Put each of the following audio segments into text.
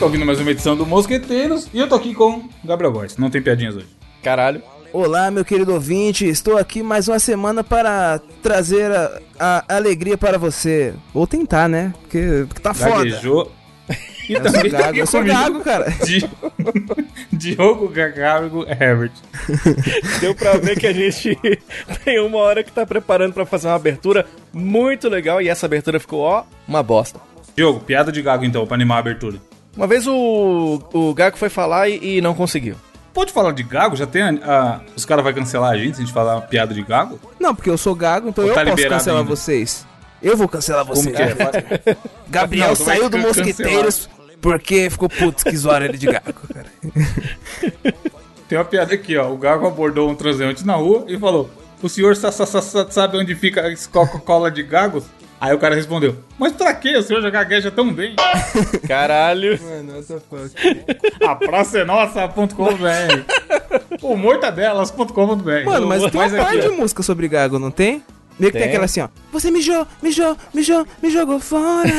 Estão ouvindo mais uma edição do Mosqueteiros e eu tô aqui com Gabriel Góes. Não tem piadinhas hoje. Caralho. Olá, meu querido ouvinte, estou aqui mais uma semana para trazer a, a alegria para você. Ou tentar, né? Porque, porque tá foda. Gaguejou. E Eu sou também tá gago, eu sou gago, cara. Di- Diogo Gagargo Herbert. Deu pra ver que a gente tem uma hora que tá preparando pra fazer uma abertura muito legal e essa abertura ficou, ó, uma bosta. Diogo, piada de gago então, pra animar a abertura. Uma vez o, o Gago foi falar e, e não conseguiu. Pode falar de gago? Já tem a, a- os caras vão cancelar a gente se a gente falar uma piada de gago? Não, porque eu sou gago, então Ou eu tá posso cancelar ainda? vocês. Eu vou cancelar vocês. Como que é? né? Gabriel Não, saiu do Mosqueteiros porque ficou puto que zoaram ele de gago, cara. Tem uma piada aqui, ó. O gago abordou um transeunte na rua e falou: O senhor sa- sa- sa- sa- sabe onde fica a Coca-Cola de gagos? Aí o cara respondeu: Mas pra quê? O senhor já gagueja tão bem. Caralho. Mano, what the fuck. A praça é nossa.com.br. O mortadelas.com.br. Mano, mas tem uma aqui, parte de ó. música sobre gago, não tem? Meio que tem Tem. aquela assim, ó. Você mijou, mijou, mijou, me jogou fora.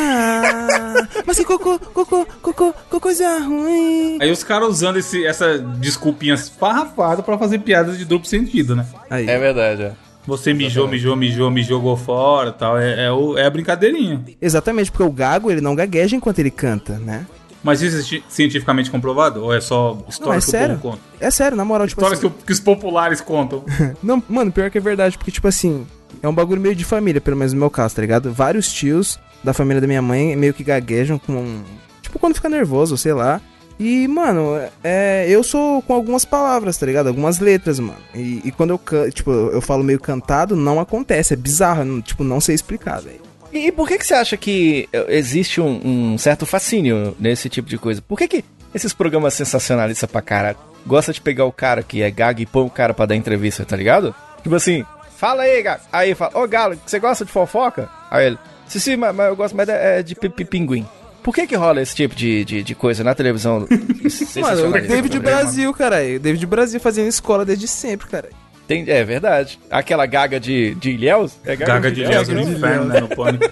Mas que cocô, cocô, cocô, cocô, coisa ruim. Aí os caras usando esse, essa desculpinha esfarrafada pra fazer piadas de duplo sentido, né? Aí. É verdade, é. Você mijou, mijou, mijou, me jogou fora e tal. É, é, o- é a brincadeirinha. Exatamente, porque o gago, ele não gagueja enquanto ele canta, né? Mas isso é ci- cientificamente comprovado? Ou é só história Não, é que sério. o povo conta? É sério, na moral, tipo Histórias assim... que, que os populares contam. Não, mano, pior que é verdade, porque, tipo assim, é um bagulho meio de família, pelo menos no meu caso, tá ligado? Vários tios da família da minha mãe meio que gaguejam com. Tipo, quando fica nervoso, sei lá. E, mano, é, eu sou com algumas palavras, tá ligado? Algumas letras, mano. E, e quando eu tipo, eu falo meio cantado, não acontece, é bizarro, não- tipo, não sei explicar, velho. E, por que, que você acha que eh, existe um, um certo fascínio nesse tipo de coisa? Por que, que esses programas sensacionalistas pra caralho gostam de pegar o cara que é gago e põe o cara pra dar entrevista, tá ligado? Tipo assim, fala aí, gago. Aí fala, ô galo, você gosta de fofoca? Aí ele, sim, sim, mas, mas eu gosto mais de, é, de pi- pinguim. Por que que rola esse tipo de, de, de coisa na televisão? Mano, o David? Brasil, caralho. O David Brasil fazendo escola desde sempre, cara. Tem, é verdade. Aquela gaga de, de Ilhéus? É Gaga de Ilhéus no né? inferno, né? No pânico.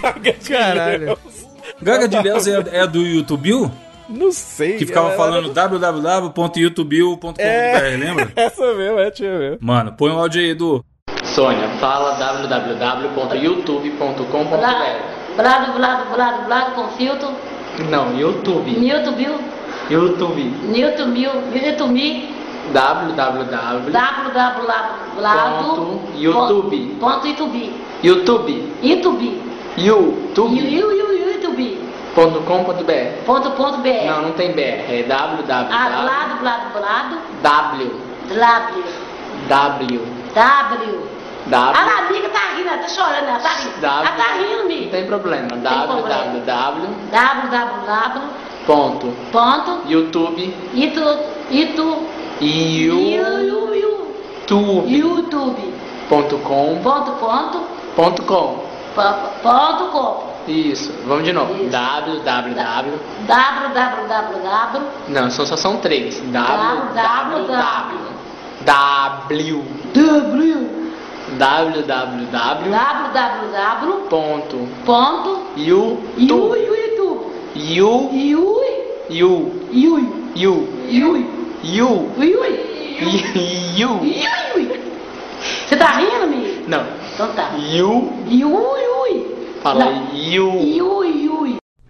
Gaga de Caralho. Ilhéus. Gaga de Ilhéus é, é a do YouTube? Não sei. Que ficava falando www.youtube.com.br, É. lembra? Essa mesmo, é, tinha mesmo. Mano, põe o áudio aí, Edu. Sônia, fala www.youtube.com.br Blado, blado, blado, blado com filtro. Não, YouTube. YouTube. Mil, Newton mil, www. www. YouTube. Ponto YouTube. YouTube. YouTube. YouTube. You, you, you, YouTube. Ponto com ponto br. Ponto, ponto BR. Não, não tem BR. É www. Ah, blado, blado, blado. W. W. W. W. A W. amiga tá rindo, ela tá chorando, ela tá rindo. Ela tá rindo, Não mi. tem problema. www. www. Ponto. Ponto. YouTube. YouTube. YouTube. Ponto com. Ponto, ponto. Ponto com. Ponto, com. Isso. Vamos de novo. Isso. www. www. Não, só, só são três. www. W. W. www. www. Ponto. Ponto. You, You. you, You. you, You. you, You. you. Você tá rindo, amigo? Não. Então tá. You, you. Fala you.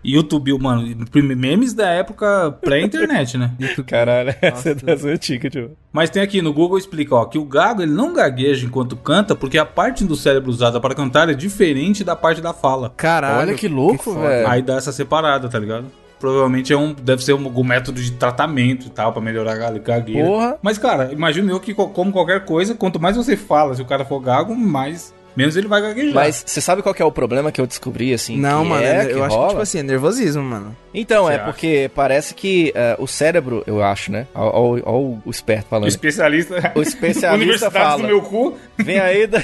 You, you. YouTube, mano, memes da época pré-internet, né? Caralho, essa é das antigas, tio. Mas tem aqui no Google explica, ó, que o gago ele não gagueja enquanto canta, porque a parte do cérebro usada para cantar é diferente da parte da fala. Caralho. Olha que louco, velho. Aí dá essa separada, tá ligado? Provavelmente é um, deve ser um, método de tratamento e tal, pra melhorar a gagueira. Porra. Mas, cara, imagino eu que, co- como qualquer coisa, quanto mais você fala, se o cara for gago, mais menos ele vai gaguejar. Mas você sabe qual que é o problema que eu descobri, assim? Não, que mano, é, eu que acho rola? que, tipo assim, é nervosismo, mano. Então, Você é acha? porque parece que eh, o cérebro, eu acho, né? Olha o esperto o falando. especialista. O especialista Universidade fala. do meu cu. Vem aí, da...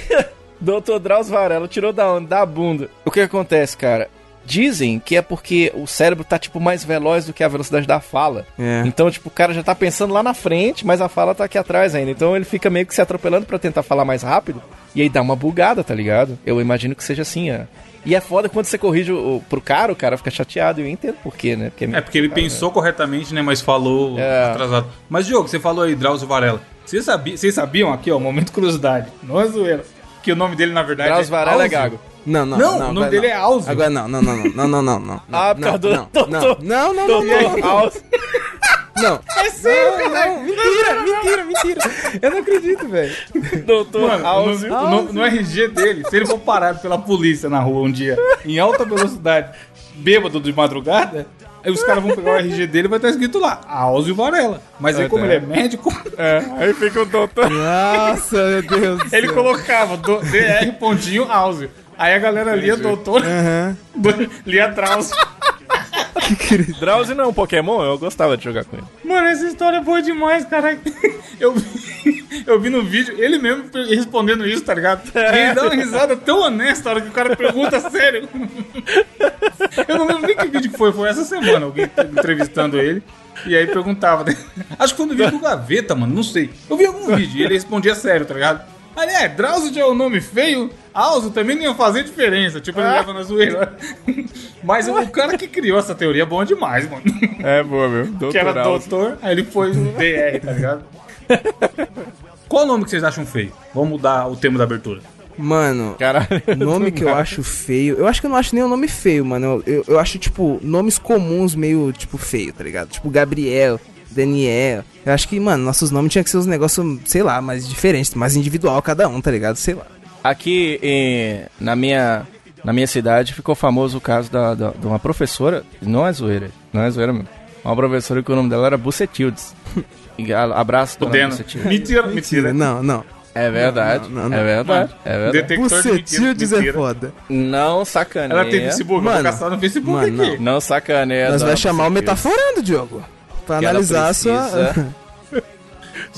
Dr. Drauzio Varela, tirou da onde? Da bunda. O que acontece, cara? Dizem que é porque o cérebro tá, tipo, mais veloz do que a velocidade da fala. É. Então, tipo, o cara já tá pensando lá na frente, mas a fala tá aqui atrás ainda. Então ele fica meio que se atropelando pra tentar falar mais rápido. E aí dá uma bugada, tá ligado? Eu imagino que seja assim, é. E é foda quando você corrige o, pro cara, o cara fica chateado. E eu entendo por quê, né? Porque É porque ele pensou corretamente, né? Mas falou É. atrasado. Mas, Diogo, você falou aí, Drauzio Varela. Vocês, sabi- vocês sabiam aqui, ó, momento curiosidade. Não é zoeira. Que o nome dele, na verdade, Drauzio Varela é gago. Não, não, Não, não. o nome dele é Áuzio. Agora não, não, não, não, não, não, não, não. Ah, por não, causa do não, não, não, não, não, não, Doutor não. É sério, não, mentira, mentira, mentira. Eu não acredito, velho. Doutor House. no, no- no RG dele, se ele for parado pela polícia na rua um dia, em alta velocidade, bêbado de madrugada, aí os caras vão pegar o RG dele e vai estar escrito lá, Áuzio Varela. Mas aí, como ele é médico, É, aí fica o doutor. Nossa, meu Deus do ele colocava DR pontinho Áuzio. Aí a galera lia doutor, do- lia Drauzio. Drauzio não é um Pokémon, eu gostava de jogar com ele. Mano, essa história é boa demais, cara. Eu vi, eu vi no vídeo ele mesmo respondendo isso, tá ligado? E ele dá uma risada tão honesta na hora que o cara pergunta sério. Eu não lembro nem que vídeo que foi, foi essa semana, alguém entrevistando ele. E aí perguntava. né? Acho que foi no vídeo do Gaveta, mano, não sei. Eu vi algum vídeo e ele respondia sério, tá ligado? Ali é, Drauzio já é um nome feio, Alzo também não ia fazer diferença. Tipo, ele leva na zoeira. Mas o cara que criou essa teoria é bom demais, mano. É boa, meu. Doutor Que era House. doutor, aí ele foi DR, tá ligado? Qual nome que vocês acham feio? Vamos mudar o tema da abertura. Mano, Caralho. nome que eu acho feio. Eu acho que eu não acho nenhum nome feio, mano. Eu, eu, eu acho, tipo, nomes comuns meio, tipo, feio, tá ligado? Tipo, Gabriel, Daniel. Eu acho que, mano, nossos nomes tinham que ser uns negócios, sei lá, mais diferentes, mais individual cada um, tá ligado? Sei lá. Aqui em- na, minha, na minha cidade ficou famoso o caso da, da- de uma professora, não é zoeira, não é zoeira mesmo. Uma professora que o nome dela era Bucetildes. Abraço, dona. Bucetildes. Mentira, mentira. Não, não. É verdade, Não, não, não. é verdade, é verdade. Detector de Bucetildes é foda. Não sacaneia. Ela tem Facebook, eu vou Mano, caçar no Facebook mano, aqui. Não sacaneia. Nós vai chamar o. Metaforando, Diogo. Pra Que analisar a sua...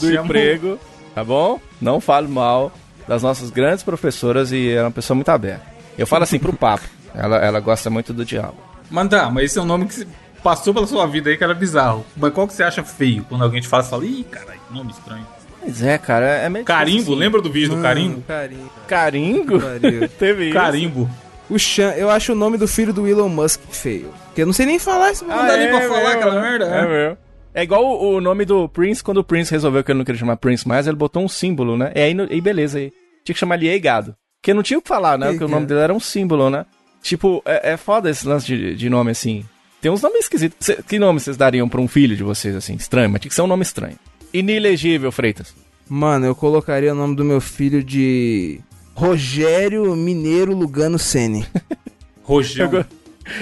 do emprego, tá bom? Não fale mal das nossas grandes professoras e é uma pessoa muito aberta. Eu falo assim pro papo. Ela, ela gosta muito do diálogo. Mas tá, mas esse é um nome que passou pela sua vida aí que era bizarro. Mas qual que você acha feio? Quando alguém te fala, você fala, ih, caralho, nome estranho. Pois é, cara, é meio Carimbo, assim. lembra do vídeo do carimbo? Carinho. Caringo? Pariu. Teve isso. Carimbo. O Chan, eu acho o nome do filho do Elon Musk feio. Porque eu não sei nem falar esse Não dá nem pra falar aquela merda, É né? mesmo. É igual o, o nome do Prince, quando o Prince resolveu que ele não queria chamar Prince mais, ele botou um símbolo, né? E aí, no- e beleza, aí. Tinha que chamar ele Eigado. Porque não tinha o que falar, né? Porque o nome dele era um símbolo, né? Tipo, é, é foda esse lance de, de nome assim. Tem uns nomes esquisitos. Cê- que nome vocês dariam pra um filho de vocês, assim? Estranho, mas tinha que ser um nome estranho. Inelegível, Freitas. Mano, eu colocaria o nome do meu filho de Rogério Mineiro Lugano Sene. Rojão.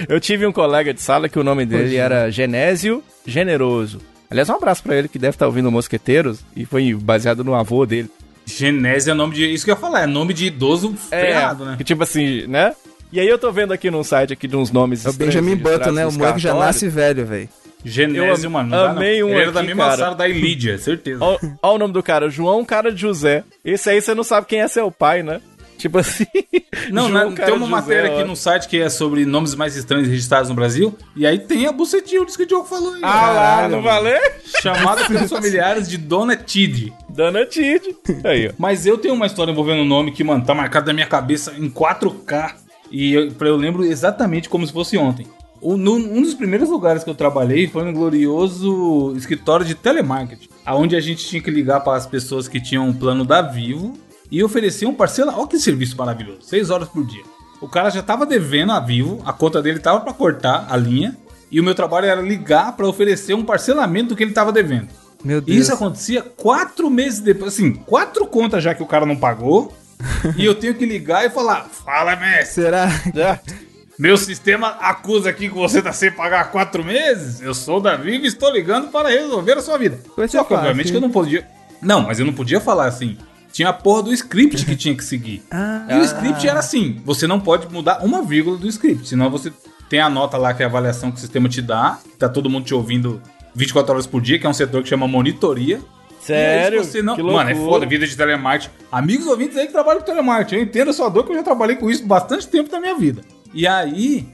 Eu, tive um colega de sala que o nome dele é. era Genésio Generoso. Aliás, um abraço pra ele que deve estar ouvindo Mosqueteiros e foi baseado no avô dele. Genésio é nome de. Isso que eu ia falar, é nome de idoso ferrado, né? Que tipo assim, né? E aí eu tô vendo aqui num site aqui de uns nomes É o Benjamin Button, né? O moleque já nasce velho, velho. Genésio, mano. Não dá, não. amei um Ele era da mesma cara. sala da Ilídia, certeza. Ó, ó o nome do cara, João Cara de José. Esse aí você não sabe quem é seu pai, né? Tipo assim. Não, João na- Cara tem uma de matéria José, aqui ó. no site que é sobre nomes mais estranhos registrados no Brasil. E aí tem a Bucetildes que o Diogo falou aí. Ah lá, Caralho, não valeu? Chamada pelos familiares de Dona Tid. Dona Tid. Aí, ó. Mas eu tenho uma história envolvendo um nome que, mano, tá marcado na minha cabeça em 4K. E eu, eu lembro exatamente como se fosse ontem. Um dos primeiros lugares que eu trabalhei foi no glorioso escritório de telemarketing. Onde a gente tinha que ligar para as pessoas que tinham um plano da Vivo e oferecer um parcela. Olha que serviço maravilhoso. 6 horas por dia. O cara já tava devendo a Vivo, a conta dele tava para cortar a linha. E o meu trabalho era ligar para oferecer um parcelamento do que ele tava devendo. Meu E Deus. isso acontecia quatro meses depois. Assim, quatro contas já que o cara não pagou. e eu tenho que ligar e falar: Fala, mestre. Será? Meu sistema acusa aqui que você tá sem pagar há quatro meses. Eu sou o Davi e estou ligando para resolver a sua vida. Vai ser Só que, obviamente, que eu não podia. Não, mas eu não podia falar assim. Tinha a porra do script que tinha que seguir. Ah. E o script era assim: você não pode mudar uma vírgula do script, senão você tem a nota lá que é a avaliação que o sistema te dá, que tá todo mundo te ouvindo 24 horas por dia, que é um setor que chama monitoria. Sério? Aí, não... Que Mano, é foda, vida de telemarketing. Amigos ouvintes aí que trabalham com telemarketing, eu entendo a sua dor, que eu já trabalhei com isso bastante tempo da minha vida. E aí,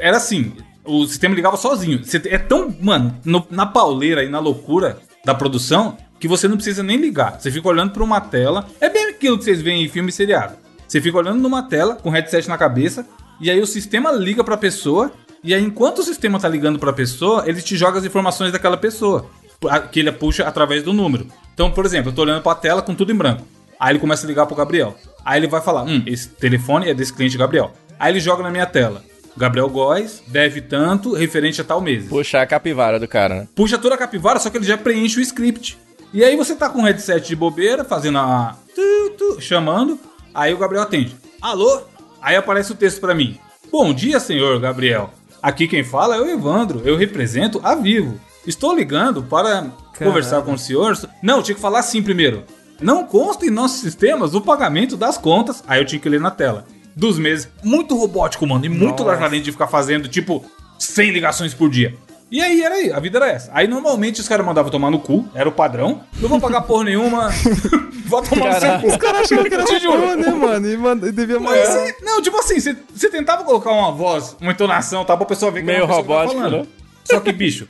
era assim, o sistema ligava sozinho. É tão, mano, no- na pauleira e na loucura da produção que você não precisa nem ligar. Você fica olhando pra uma tela. É bem aquilo que vocês veem em filme e seriado. Você fica olhando numa tela com headset na cabeça e aí o sistema liga pra pessoa e aí enquanto o sistema tá ligando pra pessoa, ele te joga as informações daquela pessoa, a- que ele puxa através do número. Então, por exemplo, eu tô olhando pra tela com tudo em branco. Aí ele começa a ligar pro Gabriel. Aí ele vai falar: "Hum, esse telefone é desse cliente Gabriel". Aí ele joga na minha tela. Gabriel Góes deve tanto referente a tal mês. Puxar a capivara do cara, né? Puxa toda a capivara, só que ele já preenche o script. E aí você tá com o headset de bobeira, fazendo a. tu, tu, chamando. Aí o Gabriel atende. Alô? Aí aparece o texto pra mim. Bom dia, senhor Gabriel. Aqui quem fala é o Evandro. Eu represento a Vivo. Estou ligando para conversar com o senhor. Não, tinha que falar assim primeiro. Não consta em nossos sistemas o pagamento das contas. Aí eu tinha que ler na tela. Dos meses. Muito robótico, mano. E muito largadinho de ficar fazendo, tipo, 100 ligações por dia. E aí era aí, a vida era essa. Aí normalmente os caras mandavam tomar no cu, era o padrão. Não vou pagar porra nenhuma. vou tomar no seu cu. Os caras acharam que era Te juro. né, mano? E, manda, e devia mandar. você- não, tipo assim, você, você tentava colocar uma voz, uma entonação, tá? Pra pessoa ver que Meio era uma pessoa que robótico, falando. né? Só que, bicho,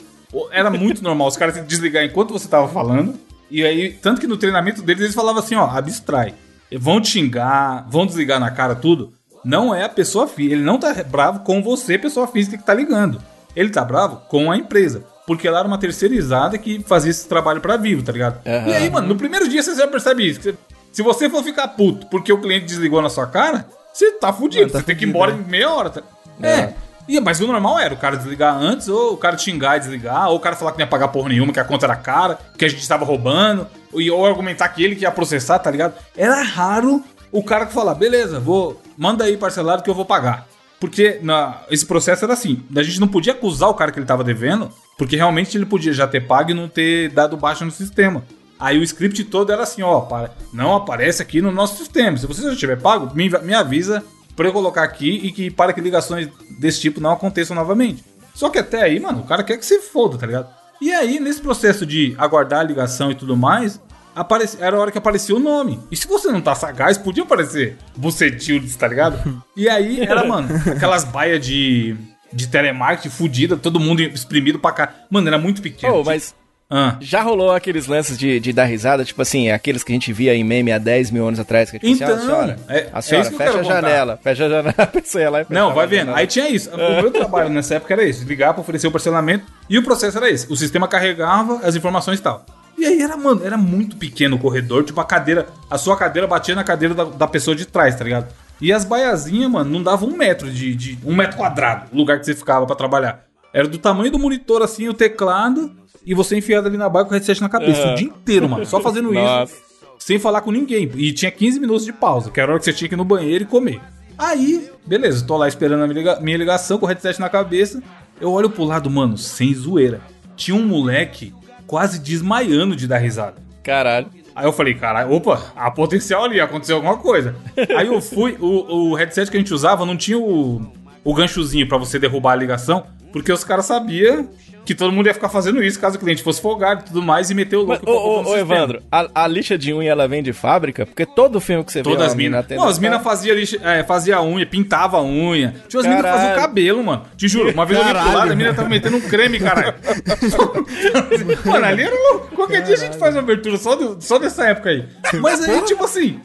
era muito normal os caras desligar enquanto você tava falando. E aí, tanto que no treinamento deles eles falavam assim, ó, abstrai. Vão te xingar, vão desligar na cara tudo. Não é a pessoa física. Ele não tá bravo com você, pessoa física que tá ligando. Ele tá bravo com a empresa. Porque ela era uma terceirizada que fazia esse trabalho pra vivo, tá ligado? Aham. E aí, mano, no primeiro dia você já percebe isso. Se você for ficar puto porque o cliente desligou na sua cara, você tá fudido. Mano, tá você tem que ir fudido, embora né? em meia hora. Tá? É. E, mas o normal era o cara desligar antes, ou o cara xingar e desligar, ou o cara falar que não ia pagar porra nenhuma, que a conta era cara, que a gente estava roubando, ou argumentar que ele que ia processar, tá ligado? Era raro o cara que falar, beleza, vou, manda aí parcelado que eu vou pagar. Porque na, esse processo era assim, a gente não podia acusar o cara que ele tava devendo, porque realmente ele podia já ter pago e não ter dado baixa no sistema. Aí o script todo era assim, ó, para- não aparece aqui no nosso sistema. Se você já tiver pago, me, me avisa pra eu colocar aqui e que para que ligações desse tipo não aconteçam novamente. Só que até aí, mano, o cara quer que se foda, tá ligado? E aí, nesse processo de aguardar a ligação e tudo mais, aparece, era a hora que aparecia o nome. E se você não tá sagaz, podia aparecer Bucetildes, tá ligado? E aí era, mano, aquelas baias de, de telemarketing fudida, todo mundo exprimido pra cá. Mano, era muito pequeno. Pô, mas Ah. já rolou aqueles lances de, de dar risada, tipo assim, aqueles que a gente via em meme há 10 mil anos atrás, que a gente Então, assim, ó, a senhora, é- a é senhora, isso eu fecha a janela, fecha a janela, a pessoa ia lá e Não, vai vendo. Aí tinha isso. O meu trabalho nessa época era esse: ligar pra oferecer o parcelamento. E o processo era esse: o sistema carregava as informações e tal. E aí era, mano, era muito pequeno o corredor. Tipo, a cadeira, a sua cadeira batia na cadeira da, da pessoa de trás, tá ligado? E as baiazinhas, mano, não davam um metro de, de. um metro quadrado, o lugar que você ficava pra trabalhar. Era do tamanho do monitor, assim, o teclado, e você enfiado ali na baia com o headset na cabeça. O dia inteiro, mano. Só fazendo isso sem falar com ninguém. E tinha 15 minutos de pausa, que era a hora que você tinha que ir no banheiro e comer. Aí, beleza, tô lá esperando a minha liga- minha ligação com o headset na cabeça. Eu olho pro lado, mano, sem zoeira. Tinha um moleque quase desmaiando de dar risada. Caralho. Aí eu falei, caralho, opa, há potencial ali, aconteceu alguma coisa. Aí eu fui, o, o headset que a gente usava não tinha o, o ganchozinho pra você derrubar a ligação, porque os caras sabiam que todo mundo ia ficar fazendo isso caso o cliente fosse folgado e tudo mais e meter o Mas, louco pra ô, ô. Evandro, a, a lixa de unha ela vem de fábrica? Porque todo filme que você vê Todas as mina minas. tendo- Não, as minas faziam é, fazia unha, pintava a unha. Tinha as minas que faziam Caralho. cabelo, mano. Te juro, uma vez eu olhei pro Caralho. lado, a mina tava metendo um creme, caralho. mano, ali era louco. Qualquer dia a gente faz uma abertura só, do- só dessa época aí. Mas aí, tipo assim,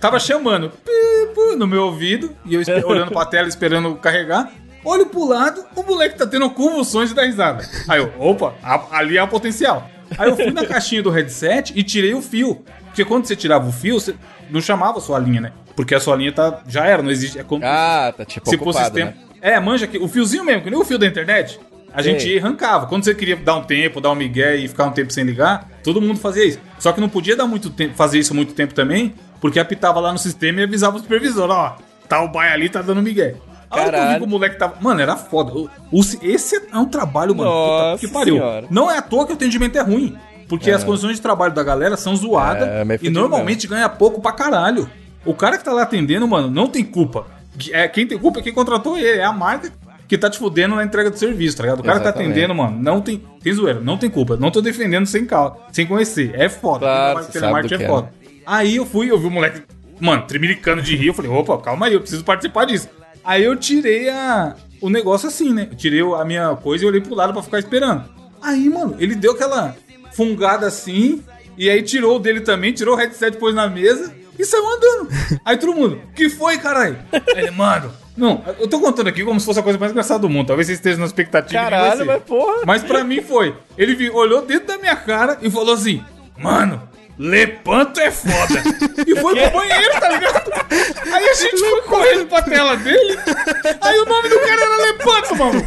tava chamando no meu ouvido, e eu olhando pra tela, esperando carregar. Olho pro lado, o moleque tá tendo convulsões de dar risada. Aí eu, opa, a- ali há potencial. Aí eu fui na caixinha do headset e tirei o fio. Porque quando você tirava o fio, você não chamava a sua linha, né? Porque a sua linha tá, já era, não existe. É como Ah, tá tipo se ocupado, sistema. né? É, manja que o fiozinho mesmo, que nem o fio da internet. A gente arrancava. Quando você queria dar um tempo, dar um migué e ficar um tempo sem ligar, todo mundo fazia isso. Só que não podia dar muito tempo, fazer isso muito tempo também, porque apitava lá no sistema e avisava o supervisor, ó, tá o baia ali, tá dando migué. A hora que eu vi Caralho. que o moleque tava. Mano, era foda. O- o- esse é um trabalho, mano. Nossa que pariu. senhora. Não é à toa que o atendimento é ruim. Porque as condições de trabalho da galera são zoadas É, e normalmente ganha pouco pra caralho. O cara que tá lá atendendo, mano, não tem culpa. É, quem tem culpa é quem contratou ele, é a marca que tá te fudendo na entrega do serviço, tá ligado? O cara que tá Exatamente. atendendo, mano, não tem. Tem zoeira, não tem culpa. Não tô defendendo sem calma, sem conhecer. É foda. Claro, telemarketing é é, foda. Aí eu fui, eu vi o moleque, mano, tremilicando de rir. Eu falei, opa, calma aí, eu preciso participar disso. Aí eu tirei a, o negócio assim, né? Eu tirei a minha coisa e olhei pro lado pra ficar esperando. Aí, mano, ele deu aquela fungada assim, e aí tirou o dele também, tirou o headset, pôs na mesa e saiu andando. Aí todo mundo, que foi, caralho? Ele, mano. Não, eu tô contando aqui como se fosse a coisa mais engraçada do mundo. Talvez vocês estejam na expectativa. Caralho, mas porra. Mas pra mim foi. Ele olhou dentro da minha cara e falou assim: Mano, Lepanto é foda. e foi pro banheiro, tá ligado? Aí a gente foi correndo pra tela dele. Aí o nome do cara era Lepanto, mano.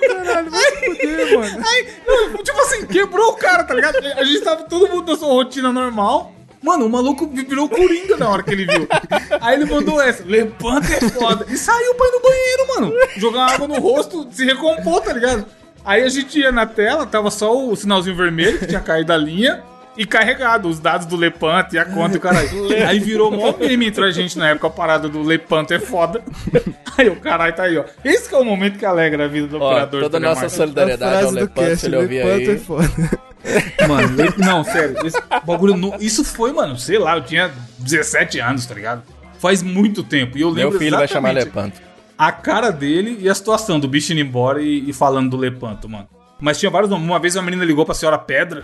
Caralho, vai fuder, mano. Aí, não, tipo assim, quebrou o cara, tá ligado? A gente tava todo mundo na sua rotina normal. Mano, o maluco virou coringa na hora que ele viu. Aí ele mandou essa, levanta é foda. E saiu pra ir no banheiro, mano. Jogar água no rosto, se recompor, tá ligado? Aí a gente ia na tela, tava só o sinalzinho vermelho, que tinha caído da linha, e carregado os dados do Lepanto e a conta e o caralho. Aí virou mó meme entre a gente na época, a parada do Lepanto é foda. Aí o caralho tá aí, ó. Esse que é o momento que alegra a vida do Ó, operador. toda a de nossa solidariedade ao Lepanto, se ele ouvir Lepanto é aí. foda. Mano, le- não, sério. Esse bagulho. nu- Isso foi, mano, sei lá, eu tinha 17 anos, tá ligado? Faz muito tempo. E eu Meu lembro filho vai chamar exatamente Lepanto. A cara dele e a situação do bicho indo embora e, e falando do Lepanto, mano. Mas tinha vários nomes. Uma vez uma menina ligou pra senhora Pedra.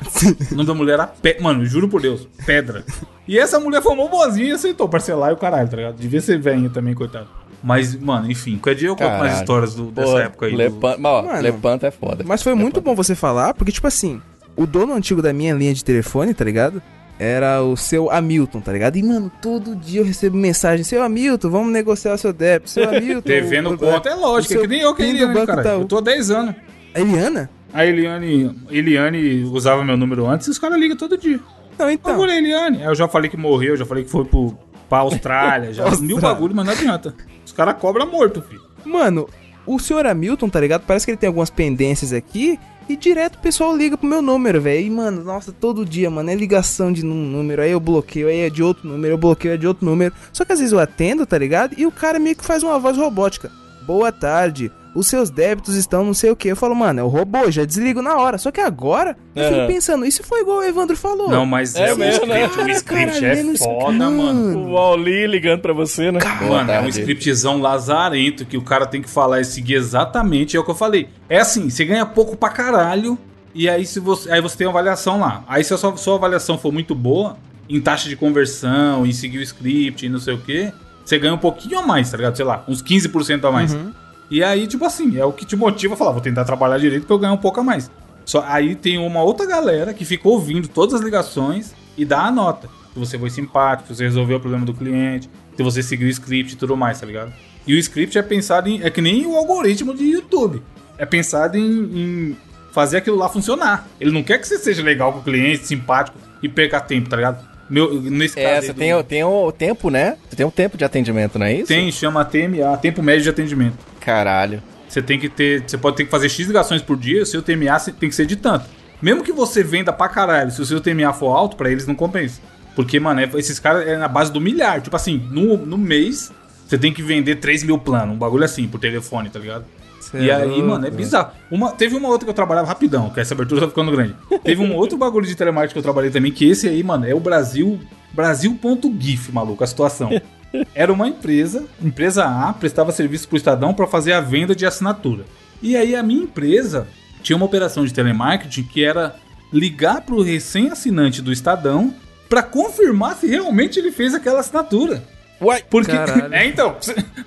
o nome da mulher era Pe... Mano, juro por Deus, Pedra. E essa mulher foi mó boazinha e aceitou parcelar e o caralho, tá ligado? Devia ser velhinha também, coitado. Mas, mano, enfim, qualquer dia eu conto mais Caralho. histórias do- dessa Pô, época aí. do- Lepanto, mas, ó, Mano. Lepanto é foda. Mas foi muito bom você falar, porque, tipo assim, o dono antigo da minha linha de telefone, tá ligado? Era o seu Hamilton, tá ligado? E, mano, todo dia eu recebo mensagem: Seu Hamilton, vamos negociar o seu débito. Seu Hamilton. Devendo conta é lógico, é que nem eu que do Eliane, cara. Itaú. Eu tô há 10 anos. A Eliana? A Eliane, Eliane usava meu número antes e os caras ligam todo dia. Não, então. É Eliane. Eu já falei que morreu, já falei que foi pro, pra Austrália, já Austrália. mil bagulho, mas não adianta. Os caras cobram morto, filho. Mano, o senhor Hamilton, tá ligado? Parece que ele tem algumas pendências aqui. E direto o pessoal liga pro meu número, velho. E, mano, nossa, todo dia, mano, é ligação de um número. Aí eu bloqueio, aí é de outro número, eu bloqueio, é de outro número. Só que às vezes eu atendo, tá ligado? E o cara meio que faz uma voz robótica. Boa tarde. Os seus débitos estão não sei o que. Eu falo, mano, é o robô, já desligo na hora. Só que agora, eu fico Aham. pensando, se for igual o Evandro falou? Não, mas É é, o mesmo, né? script, o script Caralho, é foda, mano. O Wally ligando pra você, né? Boa Mano, é um scriptzão lazarento que o cara tem que falar e seguir exatamente. É o que eu falei. É assim, você ganha pouco pra caralho. E aí, se você, aí você tem uma avaliação lá. Aí, se a sua, sua avaliação for muito boa, em taxa de conversão, em seguir o script e não sei o que, você ganha um pouquinho a mais, tá ligado? Sei lá, uns 15% a mais. E aí, tipo assim, é o que te motiva a falar, vou tentar trabalhar direito pra eu ganhar um pouco a mais. Só aí tem uma outra galera que fica ouvindo todas as ligações e dá a nota. Se você foi simpático, se você resolveu o problema do cliente, se você seguiu o script e tudo mais, tá ligado? E o script é pensado em. É que nem o algoritmo de YouTube. É pensado em, em fazer aquilo lá funcionar. Ele não quer que você seja legal com o cliente, simpático e perca tempo, tá ligado? Meu, nesse É, caso. você aí do- tem, o- tem o tempo, né? Você tem um tempo de atendimento, não é isso? Tem, chama TMA, tempo médio de atendimento. Caralho. Você tem que ter. Você pode ter que fazer X ligações por dia, o seu TMA tem que ser de tanto. Mesmo que você venda pra caralho, se o seu TMA for alto, pra eles não compensa. Porque, mano, é- esses caras é na base do milhar. Tipo assim, no, no mês, você tem que vender 3 mil planos, um bagulho assim, por telefone, tá ligado? Cê E é aí, louco, mano, é velho. bizarro. Uma, teve uma outra que eu trabalhava rapidão, que essa abertura tá ficando grande. Teve um outro bagulho de telemarketing que eu trabalhei também, que esse aí, mano, é o Brasil. Brasil.gif, maluco, a situação. Era uma empresa, empresa A, prestava serviço pro Estadão pra fazer a venda de assinatura. E aí a minha empresa tinha uma operação de telemarketing que era ligar pro recém-assinante do Estadão pra confirmar se realmente ele fez aquela assinatura. Uai! Porque. Caralho. É, então,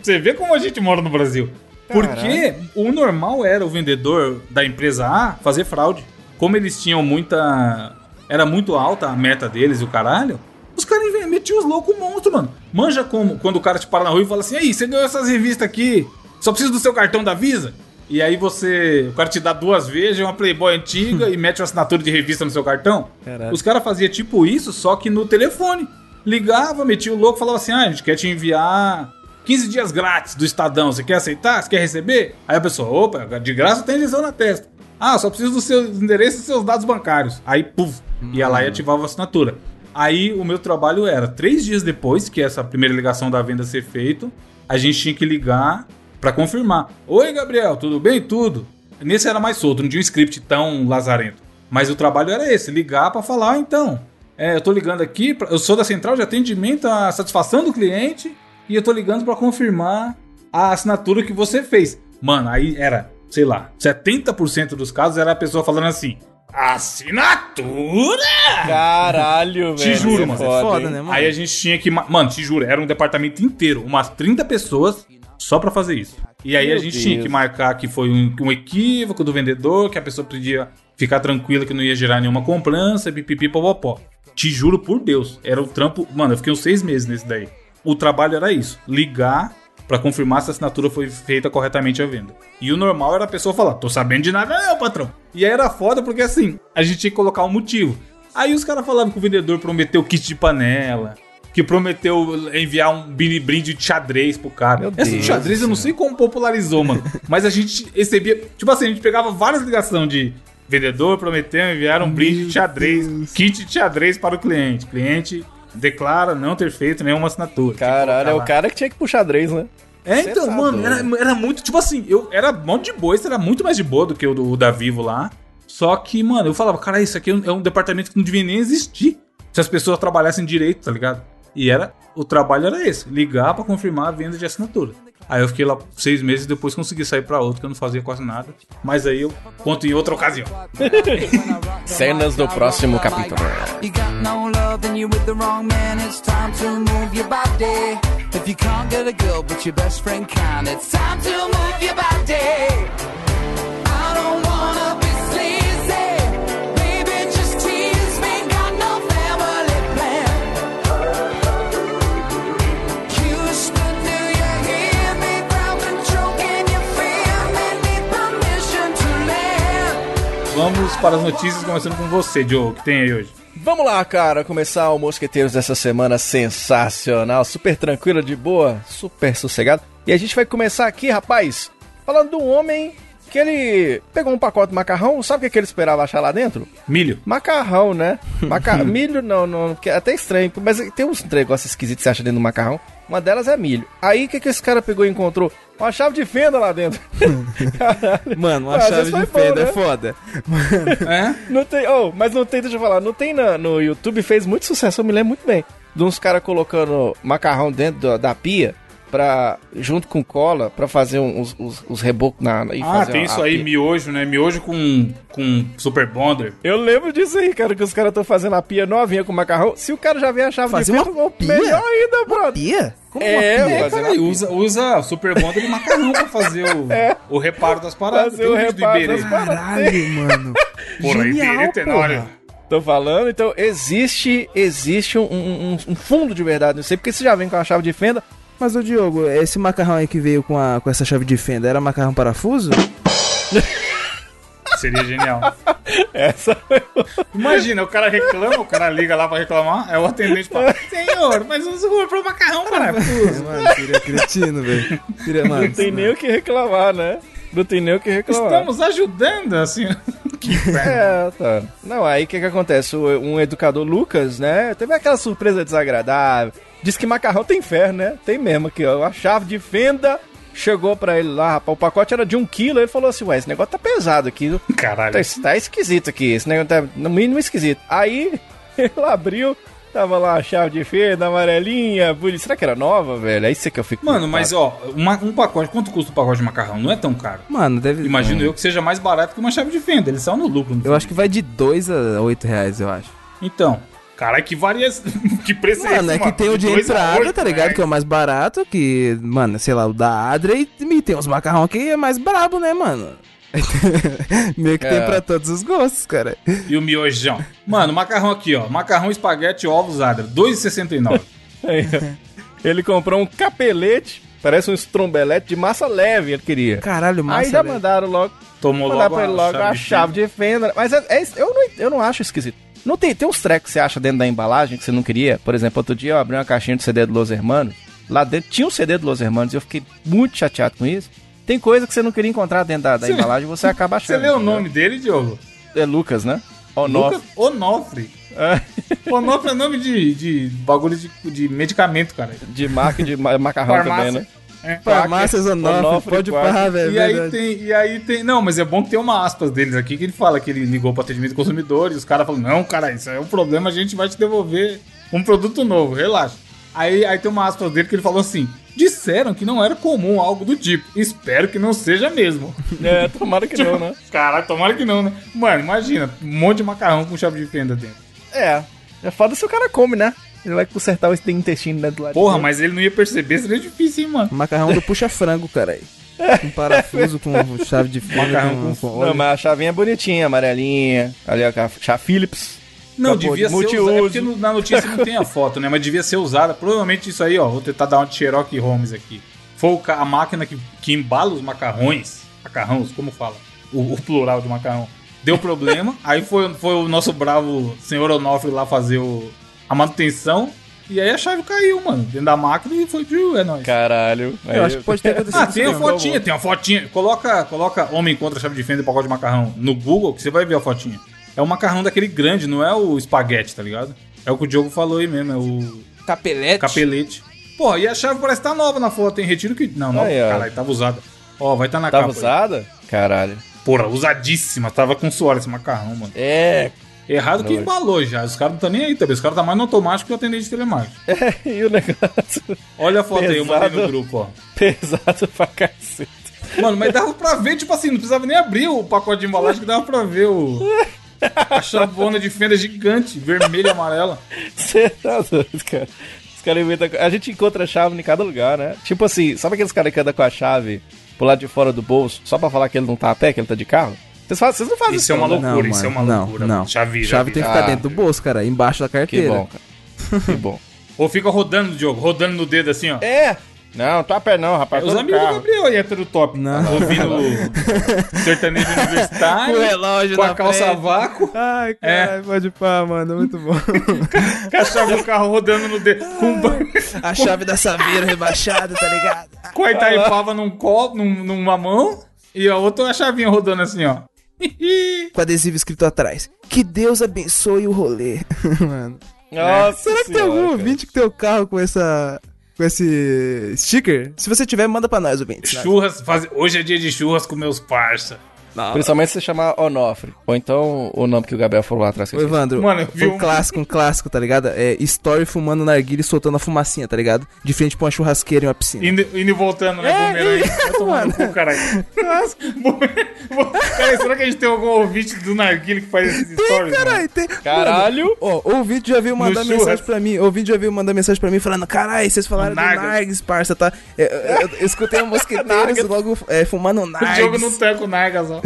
você vê como a gente mora no Brasil. Porque o normal era o vendedor da empresa A fazer fraude. Como eles tinham muita. Era muito alta a meta deles e o caralho. Os caras metiam os loucos monstros, mano. Manja como quando o cara te para na rua e fala assim: aí, você ganhou essas revistas aqui, só precisa do seu cartão da Visa? E aí você. O cara te dá duas vezes, uma Playboy antiga e mete uma assinatura de revista no seu cartão. Caralho. Os caras faziam tipo isso, só que no telefone. Ligava, metia o louco falava assim: ah, a gente quer te enviar 15 dias grátis do Estadão. Você quer aceitar? Você quer receber? Aí a pessoa, opa, de graça tem elisão na testa. Ah, só preciso dos seus endereços e seus dados bancários. Aí, puf, ia lá e ativava a assinatura. Aí o meu trabalho era, três dias depois que essa primeira ligação da venda ser feito, a gente tinha que ligar pra confirmar. Oi, Gabriel, tudo bem? Tudo. Nesse era mais solto, não tinha um script tão lazarento. Mas o trabalho era esse, ligar pra falar, "Ah, então. É, eu tô ligando aqui, eu sou da central de atendimento à satisfação do cliente e eu tô ligando pra confirmar a assinatura que você fez. Mano, aí era, sei lá, 70% dos casos era a pessoa falando assim: assinatura! Caralho, velho. Te juro, é mano. foda, Foda, né, mano? Aí a gente tinha que. ma- Mano, te juro, era um departamento inteiro, umas 30 pessoas só pra fazer isso. E aí Meu a gente tinha Deus. que marcar que foi um, um equívoco do vendedor, que a pessoa podia ficar tranquila que não ia gerar nenhuma cobrança, pipipi, popopó. Te juro por Deus, era o trampo. Mano, eu fiquei uns seis meses nesse daí. O trabalho era isso: ligar pra confirmar se a assinatura foi feita corretamente à venda. E o normal era a pessoa falar: tô sabendo de nada, não, patrão. E aí era foda porque assim, a gente tinha que colocar um motivo. Aí os caras falavam que o vendedor prometeu kit de panela, que prometeu enviar um brinde de xadrez pro cara. Meu Essa de Deus xadrez eu não sei como popularizou, mano. Mas a gente recebia. Tipo assim, a gente pegava várias ligações de vendedor prometendo enviar um brinde de xadrez, kit de xadrez para o cliente. Cliente declara não ter feito nenhuma assinatura. Caralho, é o cara que tinha que puxar xadrez, né? é, Cê então, tá mano, era, era muito, tipo assim, eu era mó de boa, isso era muito mais de boa do que o, do, o da Vivo lá. Só que, mano, eu falava, cara, isso aqui é um, é um departamento que não devia nem existir se as pessoas trabalhassem direito, tá ligado? E era, o trabalho era esse, ligar pra confirmar a venda de assinatura. Aí eu fiquei lá seis meses e depois consegui sair pra outro, que eu não fazia quase nada. Mas aí eu conto em outra ocasião. Cenas do próximo capítulo. Vamos para as notícias, começando com você, Diogo, que tem aí hoje. Vamos lá, cara, começar o Mosqueteiros dessa semana sensacional, super tranquilo, de boa, super sossegado. E a gente vai começar aqui, rapaz, falando de um homem que ele pegou um pacote de macarrão, sabe o que, que ele esperava achar lá dentro? Milho. Macarrão, né? Maca... milho não, não, porque é até estranho, mas tem uns negócios esquisitos que você acha dentro do macarrão. Uma delas é milho. Aí o que, que esse cara pegou e encontrou? Uma chave de fenda lá dentro. Caralho. Mano, uma Ah, chave de foi bom, fenda né? é foda. É? Não tem, oh, mas não tem, deixa eu falar, não tem na- no YouTube, fez muito sucesso, eu me lembro muito bem. De uns caras colocando macarrão dentro da, da pia, pra, junto com cola, pra fazer um- os, os, os rebocos na. E Ah, fazer tem isso aí, pia. miojo, né? Miojo com, com Super Bonder. Eu lembro disso aí, cara, que os caras estão fazendo a pia novinha com macarrão. Se o cara já vem a chave Fazer de uma fenda, pia? melhor ainda, brother. Pia? Como É, uma pia? É, cara, e usa, usa o Super Bonder de macarrão pra fazer o, É. o reparo das paradas. Fazer Tem o reparo Iberê. das paradas. Caralho, mano. Porra, Genial, Iberê tem porra. olha. Tô falando, então existe, existe um, um- um fundo de verdade, não sei, porque você já vem com a chave de fenda. Mas, ô Diogo, esse macarrão aí que veio com, a, com essa chave de fenda, era macarrão parafuso? Seria genial. Essa Imagina, o cara reclama, o cara liga lá pra reclamar, é o atendente fala, senhor, mas você comprou macarrão parafuso. mano, seria cretino, velho. Mano. não tem nem o que reclamar, né? Não tem nem o que reclamar. Estamos ajudando, assim. que. É, tá. Não, aí o que que acontece? O- um educador, Lucas, né? Teve aquela surpresa desagradável. Diz que macarrão tem ferro, né? Tem mesmo aqui, ó. A chave de fenda chegou pra ele lá, rapaz. O pacote era de um quilo. Ele falou assim: Ué, esse negócio tá pesado aqui. Caralho. Tá, tá esquisito aqui. Esse negócio tá no mínimo esquisito. Aí ele abriu. Tava lá a chave de fenda, amarelinha, bonita. Será que era nova, velho? É isso que eu fico. Mano, mas ó, uma- um pacote, quanto custa um pacote de macarrão? Não é tão caro. Mano, deve. Imagino eu que seja mais barato que uma chave de fenda. Eles são no lucro. no Eu acho que vai de 2 a 8 reais, eu acho. Então, caralho, que varia. que preço é esse? Mano, é que mano? tem o de entrada, oito tá ligado? reais. Que é o mais barato, que, mano, sei lá, o da Adra e, e tem uns macarrão que é mais brabo, né, mano? Meio que É. tem pra todos os gostos, cara. E o miojão. Mano, macarrão aqui, ó. Macarrão, espaguete, ovos, adra. 2,69. Aí, ó. ele comprou um capelete, parece um estrombelete de massa leve, ele queria. Caralho, massa, Aí já velho. mandaram logo, Tomou mandaram logo, pra ele logo a de chave de fenda. Mas é- é- eu, não, eu não acho esquisito. Não tem, tem uns trecos que você acha dentro da embalagem que você não queria. Por exemplo, outro dia eu abri uma caixinha de CD do Los Hermanos. Lá dentro tinha um CD do Los Hermanos e eu fiquei muito chateado com isso. Tem coisa que você não queria encontrar dentro da, da Você- embalagem você acaba Você achando. leu o entendeu? nome dele, Diogo? É Lucas, né? Onofre. Lucas Onofre. É, Onofre é nome de, de bagulho de, de medicamento, cara. de marca de ma- macarrão Farmácia. também, né? É. Farmácias Onofre, Onofre pode parar, velho. E aí tem, e aí tem. Não, mas é bom que tem uma aspas deles aqui que ele fala que ele ligou para atendimento do consumidor e os caras falam: Não, cara, isso é um problema, a gente vai te devolver um produto novo, relaxa. Aí, aí tem uma aspas dele que ele falou assim: disseram que não era comum algo do tipo. Espero que não seja mesmo. É, tomara que não, né? Caralho, tomara que não, né? Mano, imagina, um monte de macarrão com chave de fenda dentro. É. É foda se o cara come, né? Ele vai consertar o intestino dentro do lado. Porra, de mas ele não ia perceber, seria difícil, hein, mano. Macarrão do puxa-frango, caralho. Com parafuso, com chave de fenda, Macarrão com, com- com Não, mas a chavinha é bonitinha, amarelinha. Ali, ó, a chave Philips. Não, devia ser multiuso. usada. É porque na notícia não tem a foto, né? Mas devia ser usada. Provavelmente isso aí, ó. Vou tentar dar uma de Sherlock Holmes aqui. Foi a máquina que, que embala os macarrões. Macarrões, como fala? O, o plural de macarrão. Deu problema. aí foi, foi o nosso bravo senhor Onofre lá fazer o, a manutenção. E aí a chave caiu, mano. Dentro da máquina e foi de é nóis. Caralho. Eu acho que pode ter acontecido Ah, tem a fotinha, tem uma fotinha. Coloca, coloca homem contra chave de fenda e pacote de macarrão no Google que você vai ver a fotinha. É um macarrão daquele grande, não é o espaguete, tá ligado? É o que o Diogo falou aí mesmo, é o Capelete. capelete. Pô, e a chave parece que tá nova na foto, hein? Retiro que. Não, não, Aí, caralho, tava usada. Ó, vai estar tá na Tava capa. aí. usada? Caralho. Porra, usadíssima. Tava com suor esse macarrão, mano. É. Errado que embalou já. Os caras não estão nem aí também. Os caras tá mais no automático que o atendente de telemarketing. e o negócio Olha a foto aí, eu mandei no Pesado. grupo, ó. pesado pra cacete. Mano, mas dava pra ver, tipo assim, não precisava nem abrir o pacote de embalagem que dava pra ver o. A chavona de fenda gigante, vermelha e amarela. Você tá doido, cara. Os caras inventam. A gente encontra chave em cada lugar, né? Tipo assim, sabe aqueles caras que andam com a chave pro lado de fora do bolso, só pra falar que ele não tá a pé, que ele tá de carro? Vocês, fazem, vocês não fazem Isso é uma não, né? loucura, isso é uma não, loucura. Não, mano. Chave, Chave tem que estar Ah. dentro do bolso, cara, embaixo da Que carteira. bom, cara. Que bom. Ou fica rodando, Diogo, rodando no dedo assim, ó. É! Não, tá a pé não, rapaz. Os tô no amigos do. Gabriel aí, hétero top. Não. Ouvindo sertanejo universitário. Com o relógio Com a calça frente. vácuo. Ai, É. caralho, pode pá, mano, muito bom. Com a chave do carro rodando no dedo. Com, a chave da saveira rebaixada, tá ligado? com a Itaipava num copo, num- numa mão. E a outra a chavinha rodando assim, ó. Com adesivo escrito atrás. Que Deus abençoe o rolê. mano. Nossa Será que tem senhora, algum cara. ouvinte que tem o carro com essa. Com esse sticker? Se você tiver, manda pra nós, ouvintes. Churras, faz... hoje é dia de churras com meus parça. Principalmente se você chamar Onofre. Ou então o nome que o Gabriel falou lá atrás. que eu Ô. Evandro, Mano, eu vi um um- clássico, um clássico, tá ligado? É Story fumando narguilha e soltando a fumacinha, tá ligado? De frente pra uma churrasqueira e uma piscina. Indo, indo e voltando, né? É, Bumerangue. é, no mano. cu, caralho. Cara, será que a gente tem algum ouvinte do Narguilha que faz esses stories? mano? Caralho, tem. Caralho! Ó, o ouvinte já veio mandar churras. mensagem pra mim. O ouvinte já veio mandar mensagem pra mim falando: caralho, vocês falaram do Nargas. Nargs, parça, tá? Eu, eu- eu escutei a mosqueteiros logo é, fumando O Nargs. jogo não tá com Nargas, ó.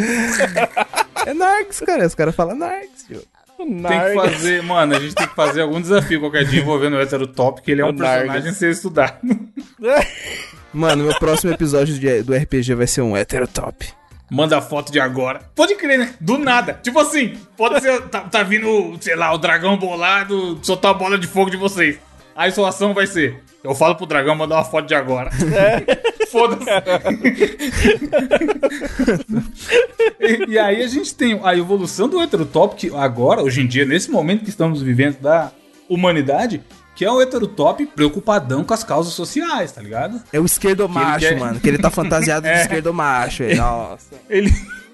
É Nargs, cara. Os caras falam Nargs, tio. Tem que fazer, mano, a gente tem que fazer algum desafio qualquer dia envolvendo o hétero top, que ele é um personagem sem estudar. Mano, meu próximo episódio de- do RPG vai ser um hétero top. Manda a foto de agora. Pode crer, né? Do nada. Tipo assim, pode ser, tá, tá vindo, sei lá, o dragão bolado soltar a bola de fogo de vocês. Aí sua ação vai ser, eu falo pro dragão mandar uma foto de agora. Foda-se. e, e aí a gente tem a evolução do heterotop, que agora, hoje em dia, nesse momento que estamos vivendo da humanidade, que é o heterotop preocupadão com as causas sociais, tá ligado? É o esquerdo macho, quer- mano. Que ele tá fantasiado de É. esquerdo macho. velho. Nossa. Ele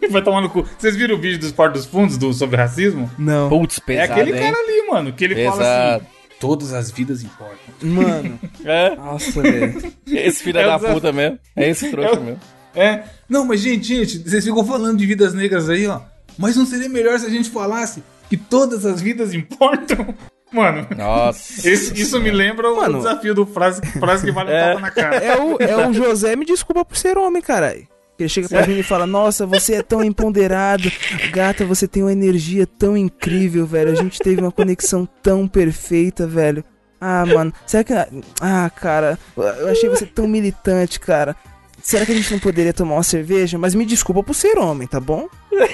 vai tomar no cu. Vocês viram o vídeo dos Portos dos Fundos do, sobre racismo? Não. Putz, é pesado, aquele hein? cara ali, mano, que ele fala Pesado. assim: todas as vidas importam. Mano. É, Nossa, velho. esse filho É o da puta mesmo. É esse trouxa É o- mesmo. É. Não, mas gente, gente, vocês ficam falando de vidas negras aí, ó. Mas não seria melhor se a gente falasse que todas as vidas importam? Mano, Nossa. esse- isso me lembra o Mano. desafio do frase, frase que vale um É. tapa na cara. É o, é o José, me desculpa por ser homem, caralho. Ele chega pra mim e fala: Nossa, você é tão empoderado. Gata, você tem uma energia tão incrível, velho. A gente teve uma conexão tão perfeita, velho. Ah, mano, será que. Ah, cara, eu achei você tão militante, cara. Será que a gente não poderia tomar uma cerveja? Mas me desculpa por ser homem, tá bom?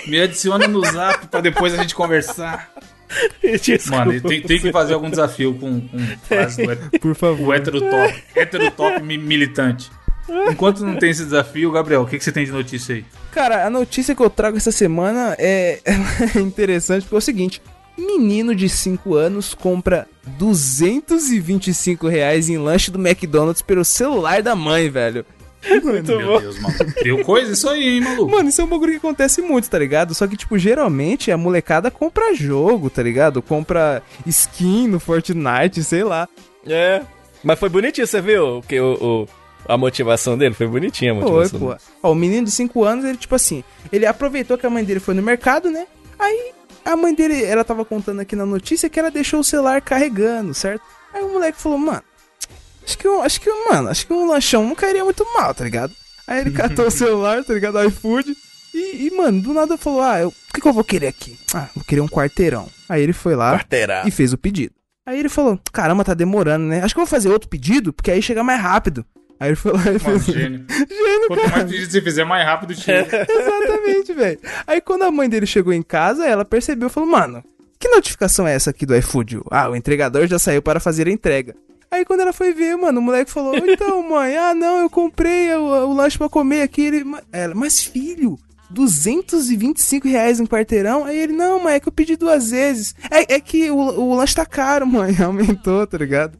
Me adiciona no zap pra depois a gente conversar. Mano, tem, tem que fazer algum desafio com, com frase do Por favor. o heterotop. Heterotop mi- militante. Enquanto não tem esse desafio, Gabriel, o que, que você tem de notícia aí? Cara, a notícia que eu trago essa semana é interessante porque é o seguinte: menino de 5 anos compra 225 reais em lanche do McDonald's pelo celular da mãe, velho. Meu Deus, mano. Deu coisa isso aí, hein, maluco? Mano, isso é um bagulho que acontece muito, tá ligado? Só que, tipo, geralmente a molecada compra jogo, tá ligado? Compra skin no Fortnite, sei lá. É. Mas foi bonitinho, você viu? Que o, o, a motivação dele? Foi bonitinha a Foi, motivação. pô. dele. Ó, o menino de 5 anos, ele, tipo assim, ele aproveitou que a mãe dele foi no mercado, né? Aí a mãe dele, ela tava contando aqui na notícia que ela deixou o celular carregando, certo? Aí o moleque falou, mano, acho que, eu, acho que, mano, acho que um lanchão não cairia muito mal, tá ligado? Aí ele catou o celular, tá ligado? iFood. E, e, mano, do nada falou, ah, eu, o que, que eu vou querer aqui? Ah, vou querer um quarteirão. Aí ele foi lá Quarteirão. e fez o pedido. Aí ele falou, caramba, tá demorando, né? Acho que eu vou fazer outro pedido, porque aí chega mais rápido. Aí ele foi lá e Mano, fez. gênio. Gênio, Quanto mais pedido você fizer, mais rápido chega. Exatamente, velho. Aí quando a mãe dele chegou em casa, ela percebeu e falou, mano, que notificação é essa aqui do iFood? Ah, o entregador já saiu para fazer a entrega. Aí quando ela foi ver, mano, o moleque falou, então, mãe, ah, não, eu comprei o, o lanche pra comer aqui. Ele, "Ma- ela, mas filho, 225 reais em quarteirão? Aí ele, não, mãe, é que eu pedi duas vezes. É, é que o, o lanche tá caro, mãe, aumentou, tá ligado?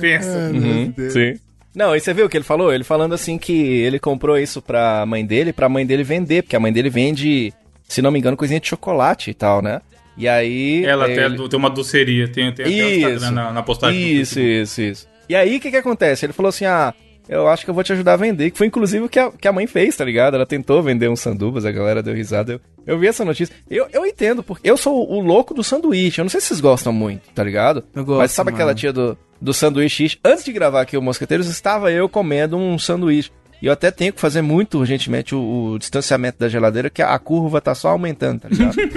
Pensa. Uhum, sim. Não, e você viu o que ele falou? Ele falando assim que ele comprou isso pra mãe dele, pra mãe dele vender, porque a mãe dele vende, se não me engano, coisinha de chocolate e tal, né? E aí. Ela até ele... tem uma doceria, tem, tem até Isso. Instagram na, na postagem. Isso, isso, isso. E aí, o que que acontece? Ele falou assim, ah, eu acho que eu vou te ajudar a vender. Que foi inclusive o que a, que a mãe fez, tá ligado? Ela tentou vender uns sandubas, a galera deu risada. Eu, eu vi essa notícia. Eu, eu entendo, porque eu sou o louco do sanduíche. Eu não sei se vocês gostam muito, tá ligado? Eu gosto, Mas sabe aquela mano. tia do, do sanduíche? Antes de gravar aqui o Mosqueteiros, estava eu comendo um sanduíche. E eu até tenho que fazer muito urgentemente o, o distanciamento da geladeira, que a curva tá só aumentando, tá ligado?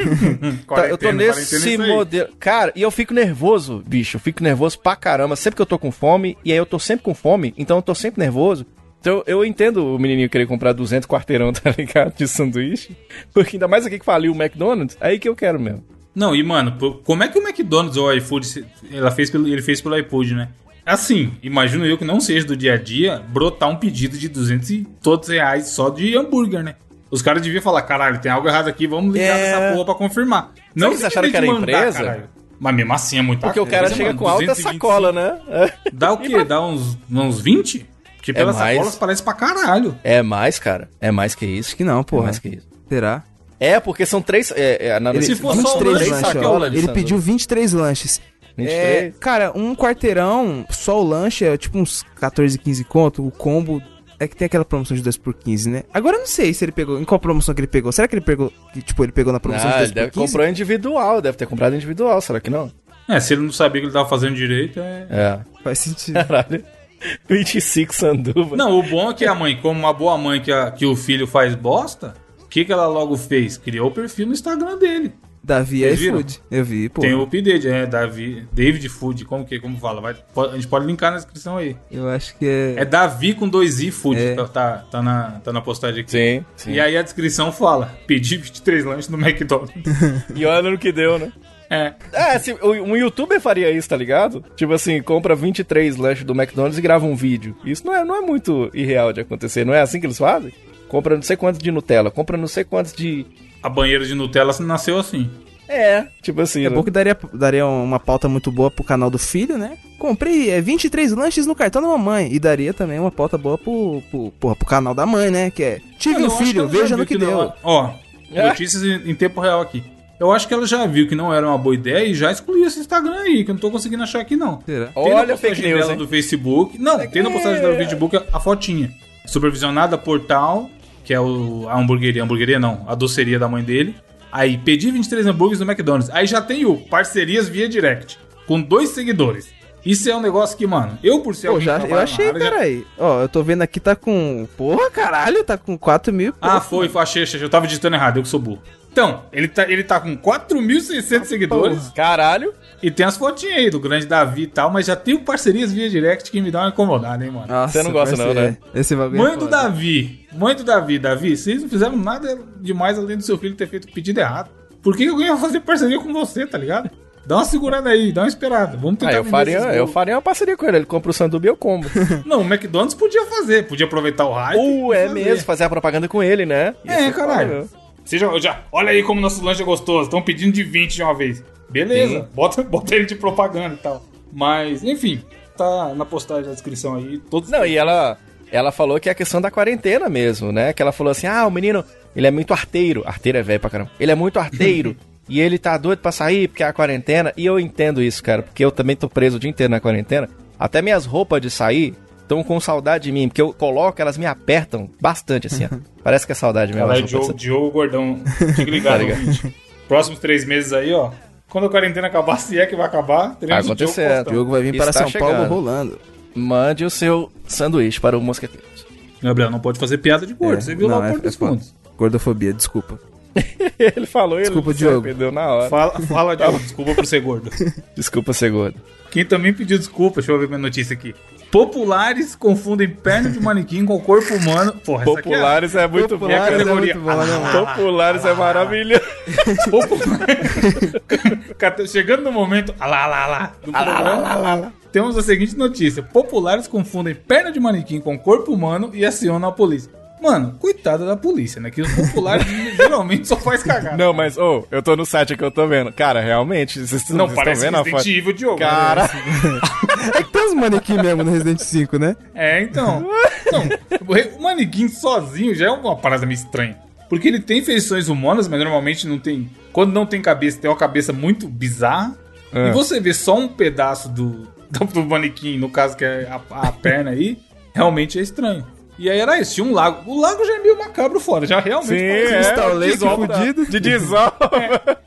Tá, eu tô nesse é modelo. Cara, e eu fico nervoso, bicho. Eu fico nervoso pra caramba. Sempre que eu tô com fome, e aí eu tô sempre com fome, então eu tô sempre nervoso. Então eu entendo o menininho querer comprar 200 quarteirão, tá ligado? De sanduíche. Porque ainda mais aqui que faliu o McDonald's, aí que eu quero mesmo. Não, e mano, como é que o McDonald's ou o iFood, ela fez pelo, ele fez pelo iFood, né? Assim, imagino eu que não seja do dia a dia brotar um pedido de 200 e todos reais só de hambúrguer, né? Os caras deviam falar, caralho, tem algo errado aqui, vamos ligar É. nessa porra pra confirmar. Não que eles acharam que era mandar, empresa? caralho. Mas mesmo assim é muito Porque o cara chega com alta sacola, né? Dá o quê? Dá uns, uns 20? Porque pelas mais. sacolas parece pra caralho. É mais, cara. É mais que isso. Que não, É porra. mais que isso. Será? É, porque são três. É, é, na Ele, Se for só o 23 lanche, lanches, ó. sacola de Ele pediu 23 lanches. 23? É, cara, um quarteirão, só o lanche é tipo uns 14, 15 conto. O combo é que tem aquela promoção de 2 por 15, né? Agora eu não sei se ele pegou. Em qual promoção que ele pegou? Será que ele pegou. que, Tipo, ele pegou na promoção Ah, de ele 2 deve por 15? comprou individual, deve ter comprado individual, será que não? É, se ele não sabia que ele tava fazendo direito, é. É. Faz sentido. Caralho. 25 sanduba. Não, o bom é que a mãe, como uma boa mãe que, a- que o filho faz bosta, que, que ela logo fez? Criou o perfil no Instagram dele. Davi viram? iFood. Eu vi, pô. Tem o update, é, Davi, David Food, como que, como fala? Vai, pode- a gente pode linkar na descrição aí. Eu acho que é. É Davi com dois i Food, É. tá, tá, tá na, tá na postagem aqui. Sim, sim. E aí a descrição fala, pedi 23 lanches no McDonald's. E olha no que deu, né? é, É, se, o- um youtuber faria isso, tá ligado? Tipo assim, compra 23 lanches do McDonald's e grava um vídeo. Isso não é, não é muito irreal de acontecer, não é assim que eles fazem? Compra não sei quantos de Nutella, compra não sei quantos de. a banheira de Nutella nasceu assim. É, tipo assim. É né? bom que daria, daria uma pauta muito boa pro canal do filho, né? Comprei é, 23 lanches no cartão da mamãe. E daria também uma pauta boa pro, pro, porra, pro canal da mãe, né? Que é Tive um filho, veja no que, não- deu. Ó, É. notícias em, em tempo real aqui. Eu acho que ela já viu que não era uma boa ideia e já excluiu esse Instagram aí, que eu não tô conseguindo achar aqui não. Será? Tem na Olha a postagem fake news, dela hein? do Facebook. Não, tem na postagem dela do Facebook a, a fotinha. Supervisionada Portal, que é o, a hamburgueria. Hamburgueria não, a doceria da mãe dele. Aí, pedi 23 hambúrgueres no McDonald's. Aí já tem o parcerias via direct, com dois seguidores. Isso é um negócio que, mano, eu por ser Pô, já, eu achei, área, já- peraí. Ó, eu tô vendo aqui, tá com. Porra, caralho, tá com 4 mil. Ah, foi, foi, achei, achei. Eu tava digitando errado, eu que sou burro. Então, ele tá, ele tá com 4.600 seguidores Caralho. e tem as fotinhas aí do grande Davi e tal, mas já tem o parcerias via direct que me dá uma incomodada, hein, mano. Nossa, Você não gosta não, né? Esse bagulho. Mãe é do foda. Davi, mãe do Davi, Davi, vocês não fizeram nada demais além do seu filho ter feito o pedido errado. Por que alguém vai fazer parceria com você, tá ligado? Dá uma segurada aí, dá uma esperada. Vamos tentar Ah, eu faria, esses eu faria uma parceria com ele. Ele compra o sanduba e eu como. Não, o McDonald's podia fazer, podia aproveitar o hype. uh, é fazer. mesmo, fazer a propaganda com ele, né? Ia É, ser caralho. Você já, olha aí como nosso lanche é gostoso. Estão pedindo de 20 de uma vez. Beleza, Sim. bota, bota ele de propaganda e tal. Mas, enfim, tá na postagem da descrição aí. Todos Não, e ela, ela falou que é a questão da quarentena mesmo, né? Que ela falou assim: ah, o menino, ele é muito arteiro. Arteiro é velho pra caramba. Ele é muito arteiro. e ele tá doido pra sair porque é a quarentena. E eu entendo isso, cara, porque eu também tô preso o dia inteiro na quarentena. Até minhas roupas de sair estão com saudade de mim, porque eu coloco, elas me apertam bastante, assim, ó. Parece que é saudade mesmo. Ela é Diogo. Diogo Gordão. Fique ligado, Tá ligado. Próximos três meses aí, ó. Quando a quarentena acabar, se é que vai acabar, Vai teremos o acontecer, Diogo O jogo vai vir para Está São Paulo chegando. rolando. Mande o seu sanduíche para o mosqueteiro. Gabriel, não pode fazer piada de gordo. É, Você viu não, lá o é- Porto é dos. Fundos. Gordofobia, desculpa. ele falou, ele Desculpa, se Diogo. arrependeu na hora. Fala, fala Diogo. Desculpa por ser gordo. Desculpa ser gordo. Quem também pediu desculpa, deixa eu ver minha notícia aqui. Populares confundem perna de manequim com corpo humano. Porra, essa aqui é- Populares é muito bom. é a Populares é categoria. muito bom, né, mano? Populares é maravilhoso. Popular- Chegando no momento. Ah lá, lá, lá, do programa, temos a seguinte notícia: Populares confundem perna de manequim com corpo humano e acionam a polícia. Mano, coitada da polícia, né? Que os populares geralmente só faz cagada. Não, mas, ô, eu tô no site aqui, eu tô vendo. Cara, realmente, vocês Não, vocês parece estão vendo a foto? Diogo. Cara, É que tem uns manequim mesmo no Resident 5, né? É, então. Não, o manequim sozinho já é uma parada meio estranha. Porque ele tem feições humanas, mas normalmente não tem. Quando não tem cabeça, tem uma cabeça muito bizarra. É. E você vê só um pedaço do, do, do manequim, no caso que é a, a perna aí, realmente é estranho. E aí era isso, tinha um lago. O lago já é meio macabro fora, já realmente sim, um é. Star Lake desova- fudido. De desova.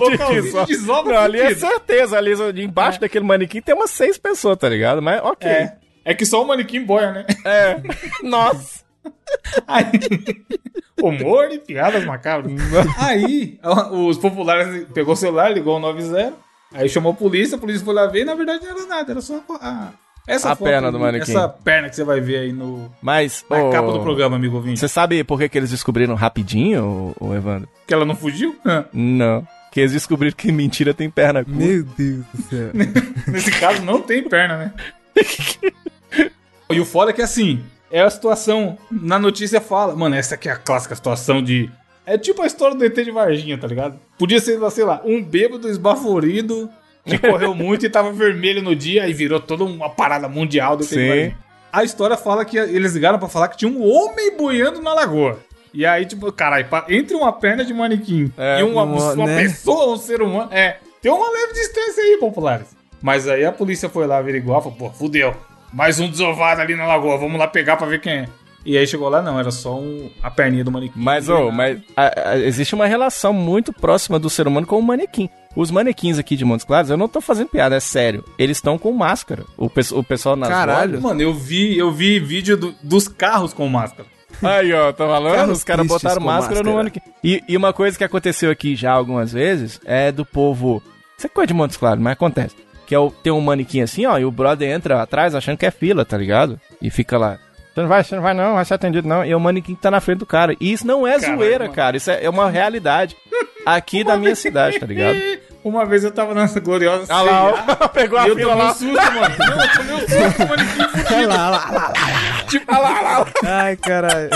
Localzinho desova. de desova Não, ali é certeza. Ali embaixo daquele manequim tem umas seis pessoas, tá ligado? Mas ok. É. É que só o manequim boia, né? É. Nossa. Aí, humor e piadas macabras. Aí, os populares pegou o celular, ligou o 90, aí chamou a polícia, a polícia foi lá ver e na verdade não era nada, era só a, essa A perna do manequim. Essa perna que você vai ver aí no, Mas, na ô, capa do programa, amigo ouvinte. Você sabe por que, que eles descobriram rapidinho, o, Evandro? Que ela não fugiu? Não. Que eles descobriram que mentira tem perna curta. Meu Deus do céu. Nesse caso não tem perna, né? e o foda é que assim, é a situação, na notícia fala, mano, essa aqui é a clássica situação de... É tipo a história do ET de Varginha, tá ligado? Podia ser, sei lá, um bêbado esbaforido que correu muito e tava vermelho no dia e virou toda uma parada mundial do Sim. A história fala que eles ligaram pra falar que tinha um homem boiando na lagoa. E aí, tipo, caralho, entre uma perna de manequim É, e uma, uma- uma né? pessoa, um ser humano, é, tem uma leve distância aí, populares. Mas aí a polícia foi lá averiguar, falou, pô, fudeu. Mais um desovado ali na lagoa, vamos lá pegar pra ver quem é. E aí chegou lá, não, era só um, a perninha do manequim. Mas, ô, era mas a- a- existe uma relação muito próxima do ser humano com o manequim. Os manequins aqui de Montes Claros, eu não tô fazendo piada, é sério. Eles estão com máscara. O, pe- o pessoal nas Caralho. lojas- Mano, eu vi, eu vi vídeo do- dos carros com máscara. Aí, ó, tá falando? Carros Os caras botaram com máscara, no máscara. manequim. E, e uma coisa que aconteceu aqui já algumas vezes é do povo. Isso é coisa de Montes Claros, mas acontece. Que é o, tem um manequim assim, ó, e o brother entra atrás achando que é fila, tá ligado? E fica lá. Você não vai, você não vai não, vai ser atendido não. E é o manequim que tá na frente do cara. E isso não é Caralho, zoeira, cara. Isso é, é uma realidade aqui da minha cidade, tá ligado? Uma vez eu tava nessa gloriosa Ah lá, pegou a e eu fila tomei um lá. susto, mano. Não, eu tomei um susto, manequim fudido. lá, lá, lá. Tipo, lá, lá, lá. Ai, caralho.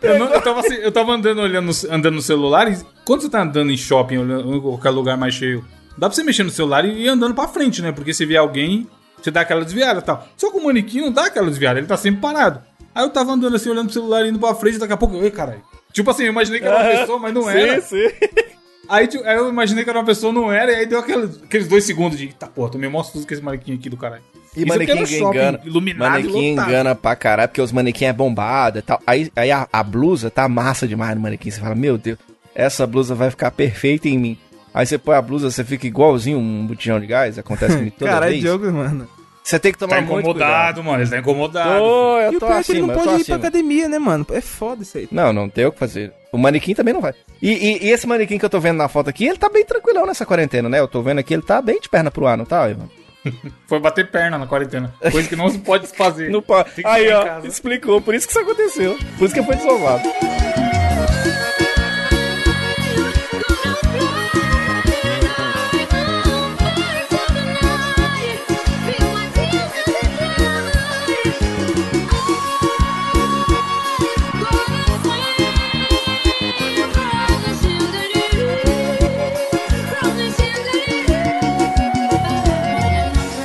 Eu, não- eu tava, assim, eu tava andando, olhando, no- andando no celular e quando você tá andando em shopping, olhando em qualquer lugar mais cheio, dá pra você mexer no celular e ir andando pra frente, né? Porque se vier alguém, você dá aquela desviada e tal. Só que o manequim não dá aquela desviada, ele tá sempre parado. Aí eu tava andando assim, olhando pro celular, indo pra frente, e daqui a pouco, ei, caralho. Tipo assim, eu imaginei que era uma pessoa, mas não era. Sim, sim. Aí, tipo, aí eu imaginei que era uma pessoa, não era, e aí deu aqueles, aqueles dois segundos de, tá, porra, tu me mostra tudo com esse manequim aqui do caralho. E Isso manequim shopping, engana. iluminado manequim engana pra caralho, porque os manequim é bombada e tal. Aí, aí a, a blusa tá massa demais no manequim. Você fala, meu Deus, essa blusa vai ficar perfeita em mim. Aí você põe a blusa, você fica igualzinho um botijão de gás. Acontece comigo toda Caralho, vez. Diogo, mano. Você tem que tomar Tá muito incomodado, cuidado. mano, ele tá incomodado. Tô, E eu o tô pior é que ele não pode ir pra acima. academia, né, mano? É foda isso aí. Não, não tem o que fazer. O manequim também não vai. E, e- e esse manequim que eu tô vendo na foto aqui, ele tá bem tranquilão nessa quarentena, né? Eu tô vendo aqui, ele tá bem de perna pro ar, não tá, Ivan? Foi bater perna na quarentena. Coisa que não se pode fazer. Não pode. Aí, ó, explicou. Por isso que isso aconteceu. Por isso que foi desovado.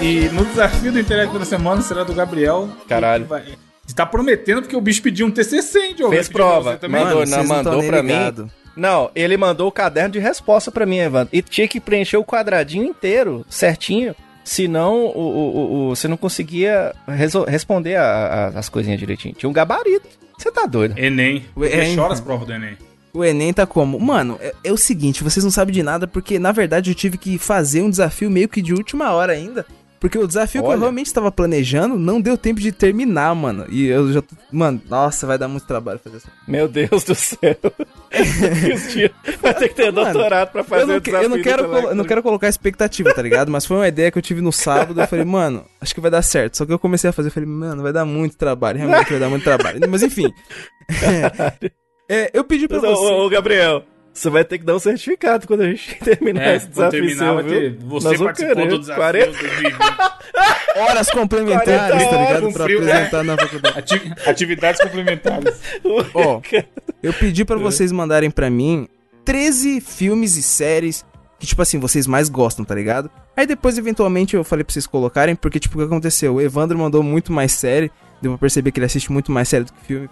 E no desafio do intelecto da semana será do Gabriel. Caralho. vai- Você tá prometendo porque o bicho pediu um TCC, hein, Diogo? Fez prova. você também? Mandou, Mano, não, mandou pra mim. ligado. Não, ele mandou o caderno de resposta pra mim, Evandro. E tinha que preencher o quadradinho inteiro, certinho. senão o, o, o- o- você não conseguia responder a- a- as coisinhas direitinho. Tinha um gabarito. Você tá doido. Enem. O Enem. Você chora as provas do Enem. O Enem tá como? Mano, é, é o seguinte, vocês não sabem de nada, porque na verdade eu tive que fazer um desafio meio que de última hora ainda. Porque o desafio que eu Olha. realmente estava planejando não deu tempo de terminar, mano. E eu já. tô- Mano, nossa, vai dar muito trabalho fazer isso. Meu Deus do céu. Vai ter que ter Mano, doutorado pra fazer eu não, o que- eu não quero, colo- eu não quero colocar expectativa, tá ligado? Mas foi uma ideia que eu tive no sábado. Eu falei, mano, acho que vai dar certo. Só que eu comecei a fazer, eu falei, mano, vai dar muito trabalho. Realmente vai dar muito trabalho. Mas enfim. É, eu pedi pra Mas, você. ô, ô, Gabriel, você vai ter que dar um certificado quando a gente terminar É, esse desafio terminar, seu, ter. Você Nós participou querer. do desafio 40 2020. Horas complementares, 40 tá ligado? horas, Pra frio, apresentar na faculdade. Ati- Atividades complementares. Ó, eu pedi pra vocês mandarem pra mim 13 filmes e séries que, tipo assim, vocês mais gostam, tá ligado? Aí depois, eventualmente, eu falei pra vocês colocarem, porque, tipo, o que aconteceu? O Evandro mandou muito mais série, deu pra perceber que ele assiste muito mais série do que filme,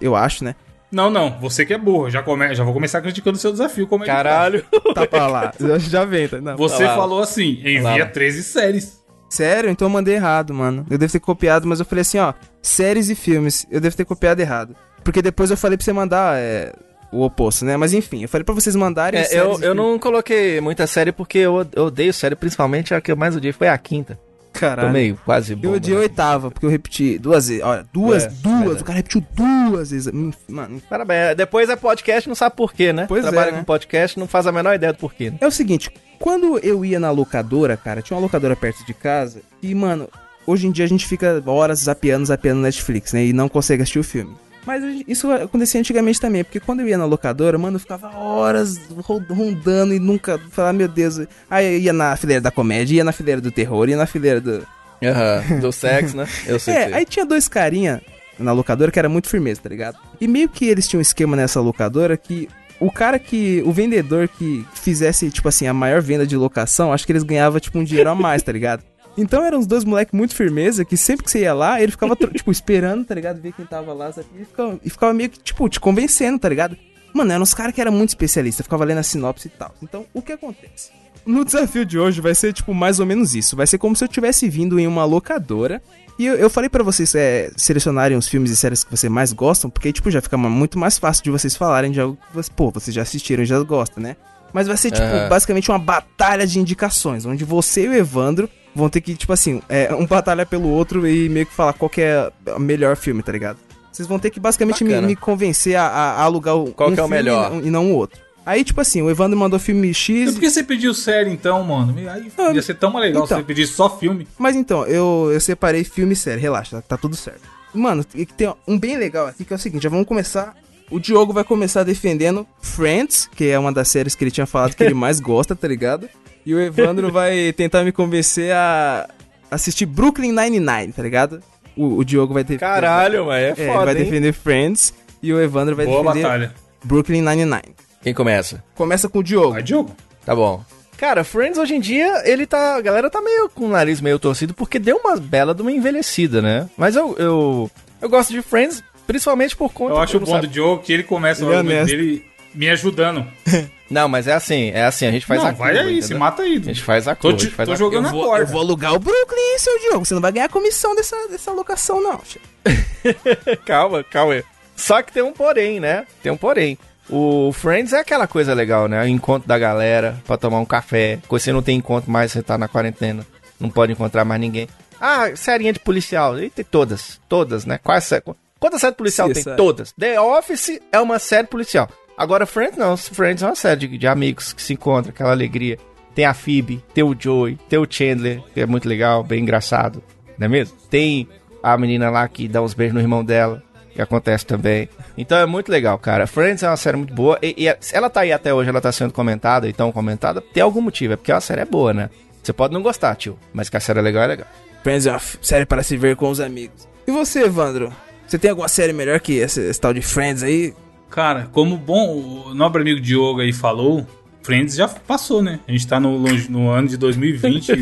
eu acho, né? Não, não, você que é burro. Já, come... já vou começar criticando o seu desafio. Como é que Caralho. Tá pra lá, já vem, tá? Não. tá? Você lá. falou assim, Olha envia lá. 13 séries. Sério? Então eu mandei errado, mano. Eu devo ter copiado, mas eu falei assim, ó, séries e filmes, eu devo ter copiado errado. Porque depois eu falei pra você mandar é, o oposto, né? Mas enfim, eu falei pra vocês mandarem É, séries eu, e eu não coloquei muita série porque eu, eu odeio série, principalmente a que eu mais odiei foi a quinta. Caralho. Tomei quase Eu bomba. odiei a oitava, porque eu repeti duas vezes. Olha, duas, É, duas. verdade. O cara repetiu duas vezes. Hum, Mano, Parabéns. Depois é podcast, não sabe por quê, né? Pois é, Trabalha né? com podcast, não faz a menor ideia do porquê. Né? é o seguinte, quando eu ia na locadora, cara, tinha uma locadora perto de casa, e, mano, hoje em dia a gente fica horas zapeando, zapeando Netflix, né? E não consegue assistir o filme. Mas isso acontecia antigamente também, porque quando eu ia na locadora, mano, eu ficava horas ro- rondando e nunca falava, meu Deus. Aí eu ia na fileira da comédia, ia na fileira do terror, ia na fileira do. Aham. Do sexo, né? Eu sei. É, aí tinha dois carinha na locadora que era muito firmeza, tá ligado? E meio que eles tinham um esquema nessa locadora que o cara que. O vendedor que fizesse, tipo assim, a maior venda de locação, acho que eles ganhavam, tipo, um dinheiro a mais, tá ligado? Então eram os dois moleques muito firmeza que sempre que você ia lá, ele ficava, tipo, esperando, tá ligado? Ver quem tava lá, sabe? E ficava, e ficava meio que, tipo, te convencendo, tá ligado? Mano, eram uns caras que eram muito especialistas, ficava lendo a sinopse e tal. Então, o que acontece? No desafio de hoje vai ser, tipo, mais ou menos isso. Vai ser como se eu tivesse vindo em uma locadora. E eu, eu falei pra vocês é, selecionarem os filmes e séries que vocês mais gostam, porque, tipo, já fica muito mais fácil de vocês falarem de algo que vocês, pô, vocês já assistiram e já gostam, né? Mas vai ser, tipo, basicamente uma batalha de indicações, onde você e o Evandro vão ter que, tipo assim, é, um batalha pelo outro e meio que falar qual que é o melhor filme, tá ligado? Vocês vão ter que basicamente me, me convencer a, a- alugar o, Qual um que é o filme melhor? E não, o outro. Aí, tipo assim, o Evandro mandou filme X. por que você pediu série então, mano? Aí Ah, ia ser tão mais legal então. se você pedisse só filme. Mas então, eu, eu separei filme e série, relaxa, tá tudo certo. Mano, que tem um bem legal aqui que é o seguinte, já vamos começar. O Diogo vai começar defendendo Friends, que é uma das séries que ele tinha falado que ele mais gosta, tá ligado? E o Evandro vai tentar me convencer a assistir Brooklyn Nine-Nine, tá ligado? O, o Diogo vai ter. Caralho, mas é É, ele foda, vai hein? defender Friends e o Evandro vai Boa defender batalha. Brooklyn Nine-Nine. Quem começa? Começa com o Diogo. Vai, Diogo. Tá bom. Cara, Friends hoje em dia, ele tá. A galera tá meio com o nariz meio torcido porque deu uma bela de uma envelhecida, né? Mas eu. Eu, eu gosto de Friends, principalmente por conta Eu acho bom do sabe- Diogo que ele começa o Ele é argumento honesto. dele me ajudando. Não, mas é assim, é assim, a gente faz não, a vai curva, aí, se entendeu? mata aí. A gente faz a Tô, curva, te- a gente faz tô a jogando Eu na vou, corda. eu vou alugar o Brooklyn, seu Diogo. Você não vai ganhar comissão dessa, dessa locação, não. calma, calma aí. Só que tem um porém, né? Tem um porém. O Friends é aquela coisa legal, né? O encontro da galera pra tomar um café. Quando você não tem encontro mais, você tá na quarentena. Não pode encontrar mais ninguém. Ah, serinha de policial. E tem todas. Todas, né? Quais sé- Quantas séries policial tem? CSI. Todas. The Office é uma série policial. Agora, Friends não. Friends é uma série de, de amigos que se encontram, aquela alegria. Tem a Phoebe, tem o Joey, tem o Chandler, que é muito legal, bem engraçado. Não é mesmo? Tem a menina lá que dá uns beijos no irmão dela, que acontece também. Então é muito legal, cara. Friends é uma série muito boa. E, e se ela tá aí até hoje, ela tá sendo comentada e tão comentada, tem algum motivo. É porque a série é boa, né? Você pode não gostar, tio, mas que a série é legal, é legal. Friends é uma série para se ver com os amigos. E você, Evandro? Você tem alguma série melhor que esse, esse tal de Friends aí? Cara, como bom o nobre amigo Diogo aí falou, Friends já passou, né? A gente tá no, longe- no ano de 2020.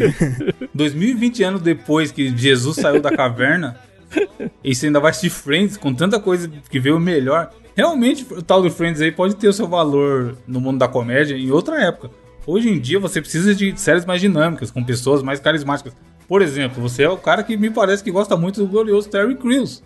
2020 anos depois que Jesus saiu da caverna. E você ainda vai assistir Friends com tanta coisa que veio melhor. Realmente, o tal do Friends aí pode ter o seu valor no mundo da comédia em outra época. Hoje em dia você precisa de séries mais dinâmicas, com pessoas mais carismáticas. Por exemplo, você é o cara que me parece que gosta muito do glorioso Terry Crews.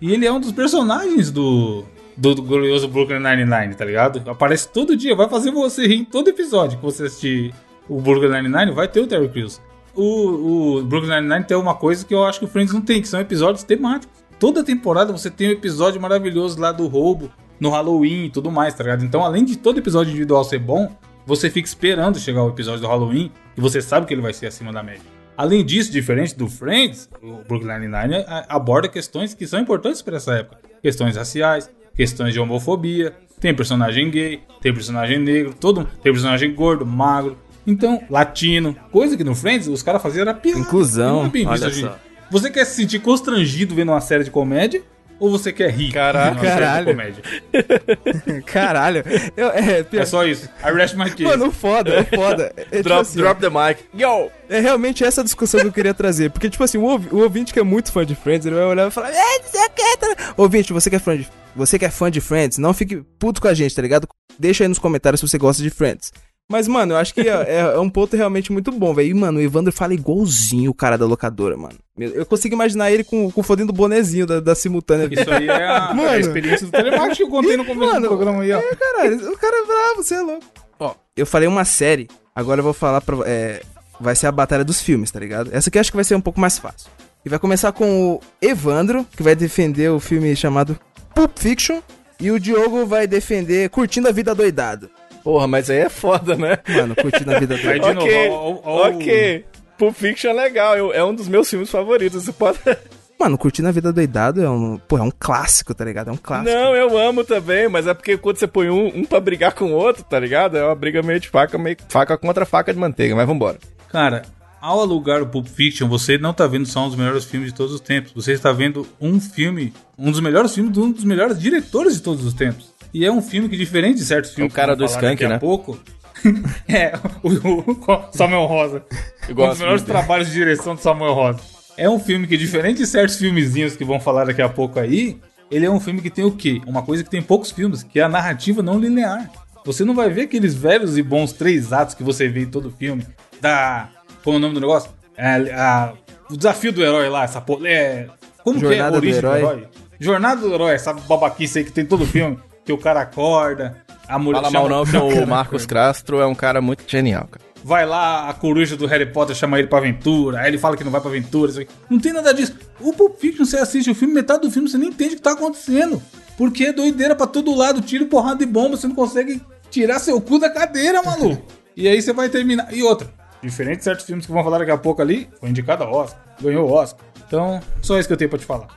E ele é um dos personagens do, do, glorioso Brooklyn Nine-Nine, tá ligado? Aparece todo dia, vai fazer você rir em todo episódio que você assistir o Brooklyn Nine-Nine, vai ter o Terry Crews. O, o Brooklyn Nine-Nine tem uma coisa que eu acho que o Friends não tem, que são episódios temáticos. Toda temporada você tem um episódio maravilhoso lá do roubo, no Halloween e tudo mais, tá ligado? Então, além de todo episódio individual ser bom, você fica esperando chegar o episódio do Halloween e você sabe que ele vai ser acima da média. Além disso, diferente do Friends, o Brooklyn Nine-Nine aborda questões que são importantes para essa época. Questões raciais, questões de homofobia, tem personagem gay, tem personagem negro, todo tem personagem gordo, magro, então latino, coisa que no Friends os caras faziam era piada. Inclusão, Não é bem visto olha só. Você quer se sentir constrangido vendo uma série de comédia ou você quer rir de Caralho. comédia? Caralho. Eu, é, pior- É só isso. I rest my case. Mano, foda, o foda. É, tipo Drop, assim, drop the mic. Yo! É realmente essa discussão que eu queria trazer. Porque, tipo assim, o, o ouvinte que é muito fã de Friends, ele vai olhar e falar, é, não sei o que, tá... Ouvinte, você que é fã de. Você que é fã de Friends, não fique puto com a gente, tá ligado? Deixa aí nos comentários se você gosta de Friends. Mas, mano, eu acho que é, é- é um ponto realmente muito bom, velho. E, mano, o Evandro fala igualzinho o cara da locadora, mano. Eu, consigo imaginar ele com, com o fodendo bonezinho da, da simultânea. Isso aí é a, Mano. é a experiência do telemarketing que eu contei no começo Mano, do programa aí, ó. É, caralho, o cara é bravo, você é louco. Ó, eu falei uma série, agora eu vou falar pra. É, vai ser a batalha dos filmes, tá ligado? Essa aqui eu acho que vai ser um pouco mais fácil. E vai começar com o Evandro, que vai defender o filme chamado Pulp Fiction. E o Diogo vai defender Curtindo a Vida Doidado. Porra, mas aí é foda, né? Mano, Curtindo a Vida Vai Doidado. de ok, novo, ó, ó, ok. Pulp Fiction é legal, eu- é um dos meus filmes favoritos. Você pode... Mano, Curtindo a Vida Doidado é um. Pô, é um clássico, tá ligado? É um clássico. Não, eu amo também, mas é porque quando você põe um, um pra brigar com o outro, tá ligado? É uma briga meio de faca, meio faca contra faca de manteiga, mas vambora. Cara, ao alugar o Pulp Fiction, você não tá vendo só um dos melhores filmes de todos os tempos. Você está vendo um filme, um dos melhores filmes de um dos melhores diretores de todos os tempos. E é um filme que, diferente de certos filmes É o cara do Skank, daqui né? a pouco... é, o, o Samuel Rosa. Um dos melhores trabalhos de direção do Samuel Rosa. É um filme que, diferente de certos filmezinhos que vão falar daqui a pouco aí, ele é um filme que tem o quê? Uma coisa que tem poucos filmes, que é a narrativa não linear. Você não vai ver aqueles velhos e bons três atos que você vê em todo filme. Da. Como é o nome do negócio? É, a- o desafio do herói lá, essa. É, como Jornada que é do a origem do herói. herói? Jornada do herói, essa babaquice aí que tem todo filme. Que o cara acorda, a mulher. Fala mal não, que o Marcos Castro é um cara muito genial, cara. Vai lá, a coruja do Harry Potter chama ele pra aventura, aí ele fala que não vai pra aventura. isso aqui. Não tem nada disso. O Pulp Fiction, você assiste o filme, metade do filme você nem entende o que tá acontecendo. Porque é doideira pra todo lado, tiro, porrada de bomba, você não consegue tirar seu cu da cadeira, maluco. e aí você vai terminar. E outra, diferente de certos filmes que vão falar daqui a pouco ali, foi indicado a Oscar, ganhou o Oscar. Então, só isso que eu tenho pra te falar.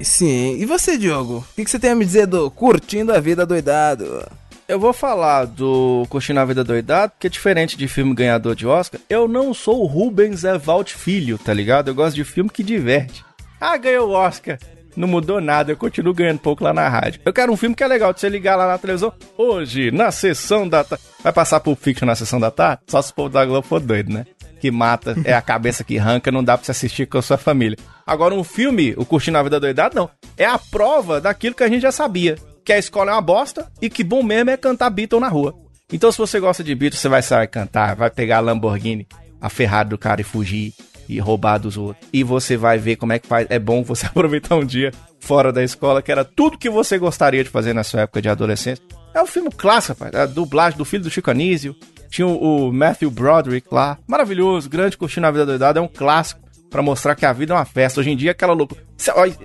Sim. E você, Diogo? O que, que você tem a me dizer do Curtindo a Vida Doidado? Eu vou falar do Curtindo a Vida Doidado, porque diferente de filme ganhador de Oscar, eu não sou o Rubens Evald Filho, tá ligado? Eu gosto de filme que diverte. Ah, ganhou o Oscar. Não mudou nada, eu continuo ganhando pouco lá na rádio. Eu quero um filme que é legal de você ligar lá na televisão. Hoje, na sessão da tarde. Vai passar Pulp Fiction na sessão da tarde? Só se o povo da Globo for doido, né? Que mata, é a cabeça que arranca, não dá pra você assistir com a sua família. Agora, um filme, o Curtindo a Vida Doidado, não. É a prova daquilo que a gente já sabia. Que a escola é uma bosta e que bom mesmo é cantar Beatle na rua. Então, se você gosta de Beatles, você vai sair cantar, vai pegar a Lamborghini, a Ferrari do cara e fugir e roubar dos outros. E você vai ver como é que faz. É bom você aproveitar um dia fora da escola, que era tudo que você gostaria de fazer na sua época de adolescência. É um filme clássico, rapaz. A dublagem do filho do Chico Anísio. Tinha o o Matthew Broderick lá. Maravilhoso, grande curtindo a vida doidada. É um clássico pra mostrar que a vida é uma festa. Hoje em dia, aquela loucura.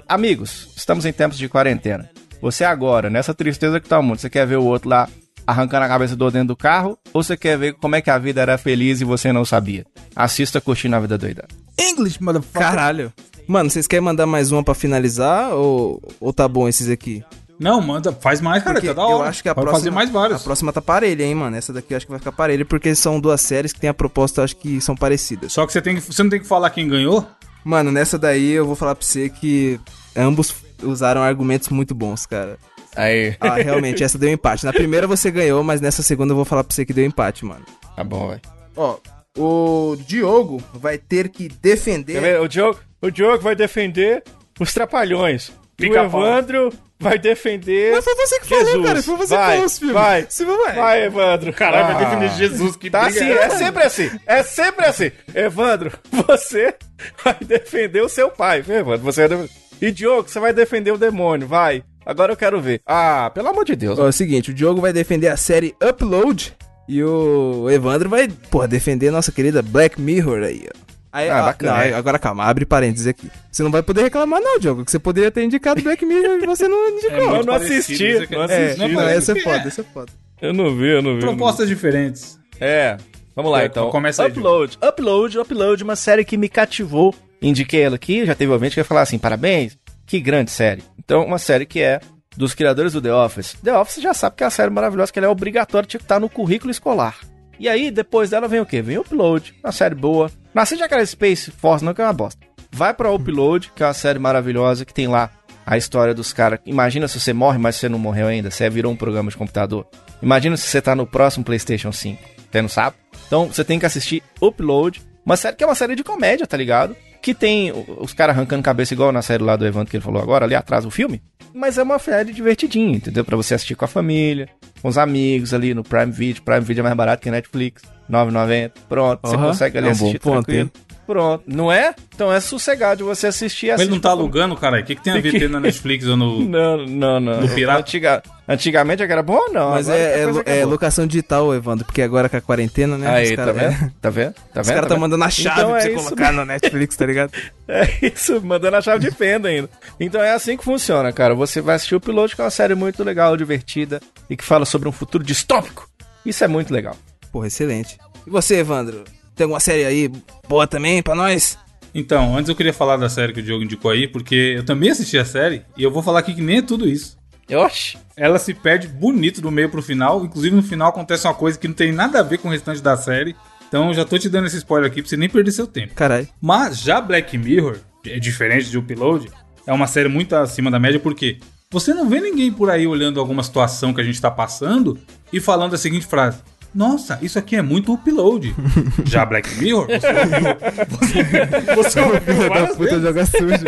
Amigos, estamos em tempos de quarentena. Você agora, nessa tristeza que tá o mundo, você quer ver o outro lá arrancando a cabeça do outro dentro do carro? Ou você quer ver como é que a vida era feliz e você não sabia? Assista Curtindo a Vida Doida. English, motherfucker. Caralho. Mano, vocês querem mandar mais uma pra finalizar ou, ou tá bom esses aqui? Não, manda, faz mais, cara, Porque tá da hora. eu acho que a próxima, fazer mais vários. A próxima tá parelha, hein, mano. Essa daqui eu acho que vai ficar parelha porque são duas séries que tem a proposta, eu acho que são parecidas. Só que você, tem que você não tem que falar quem ganhou. Mano, nessa daí eu vou falar pra você que ambos usaram argumentos muito bons, cara. Aí. Ah, realmente, essa deu empate. Na primeira você ganhou, mas nessa segunda eu vou falar pra você que deu empate, mano. Tá bom, velho. Ó, o Diogo vai ter que defender. O Diogo, o Diogo vai defender os Trapalhões. E o. Evandro vai defender. Mas foi você que Jesus. falou, cara. Foi você vai, que falou os filmes. Vai, Se vai. vai, Evandro. Caralho, vai Ah. defender Jesus, que Tá briga assim, é é sempre assim. É sempre assim. Evandro, você vai defender o seu pai, viu, Evandro? Você vai defender... E Diogo, você vai defender o demônio, vai. Agora eu quero ver. Ah, pelo amor de Deus. Ó, é o seguinte, o Diogo vai defender a série Upload e o Evandro vai, porra, defender a nossa querida Black Mirror aí, ó. Aí, Ah, ó, bacana. não, agora calma, abre parênteses aqui. Você não vai poder reclamar não, Diogo, que você poderia ter indicado Black Mirror e você não indicou. Eu muito não assisti, isso aqui. não é, assisti. não, não, essa é foda, essa é foda. Eu não vi, eu não vi. eu não vi. Propostas diferentes. É. Vamos lá, É, então. começa aí, Upload. Upload, Upload, uma série que me cativou. Indiquei ela aqui, já teve ouvinte que vai falar assim, parabéns, que grande série. Então, uma série que é dos criadores do The Office. The Office já sabe que é uma série maravilhosa, que ela é obrigatória, tinha que estar no currículo escolar. E aí, depois dela vem o quê? Vem Upload, uma série boa. Não assiste aquela Space Force, não, que é uma bosta. Vai pra Upload, que é uma série maravilhosa, que tem lá a história dos caras. Imagina se você morre, mas você não morreu ainda, você virou um programa de computador. Imagina se você tá no próximo PlayStation 5. Você não sabe? Então você tem que assistir Upload, uma série que é uma série de comédia, tá ligado? Que tem os caras arrancando cabeça igual na série lá do Evandro que ele falou agora, ali atrás do filme. Mas é uma série divertidinha, entendeu? Pra você assistir com a família, com os amigos ali no Prime Video. Prime Video é mais barato que Netflix, 9,90. Pronto, você consegue ali é um bom assistir ponto, tranquilo. Pronto, não é? Então é sossegado você assistir. Mas ele não tá alugando, cara? O que, que tem a ver que- na Netflix ou no. Não, não, não. No pirata? Antiga- Antigamente era bom ou não? Mas é, é, é locação digital, Evandro, porque agora com a quarentena, né? Aí, os tá cara- vendo? é, Tá vendo? Tá Os vendo? caras Tá tá mandando a chave Então pra é você isso colocar no Netflix, tá ligado? É isso, mandando a chave de fenda ainda. Então é assim que funciona, cara. Você vai assistir o piloto, que é uma série muito legal, divertida e que fala sobre um futuro distópico. Isso é muito legal. Porra, excelente. E você, Evandro? Tem alguma série aí boa também pra nós? Então, antes eu queria falar da série que o Diogo indicou aí, porque eu também assisti a série e eu vou falar aqui que nem é tudo isso. Oxi. Ela se perde bonito do meio pro final, inclusive no final acontece uma coisa que não tem nada a ver com o restante da série. Então eu já tô te dando esse spoiler aqui pra você nem perder seu tempo. Caralho. Mas já Black Mirror, é diferente de Upload, é uma série muito acima da média porque você não vê ninguém por aí olhando alguma situação que a gente tá passando e falando a seguinte frase: Nossa, isso aqui é muito Upload. já Black Mirror, você ouviu, você, você ouviu várias Puta, vezes. joga sujo.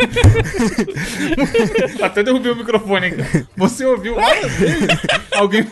Até derrubei o microfone aqui. Você ouviu várias vezes alguém,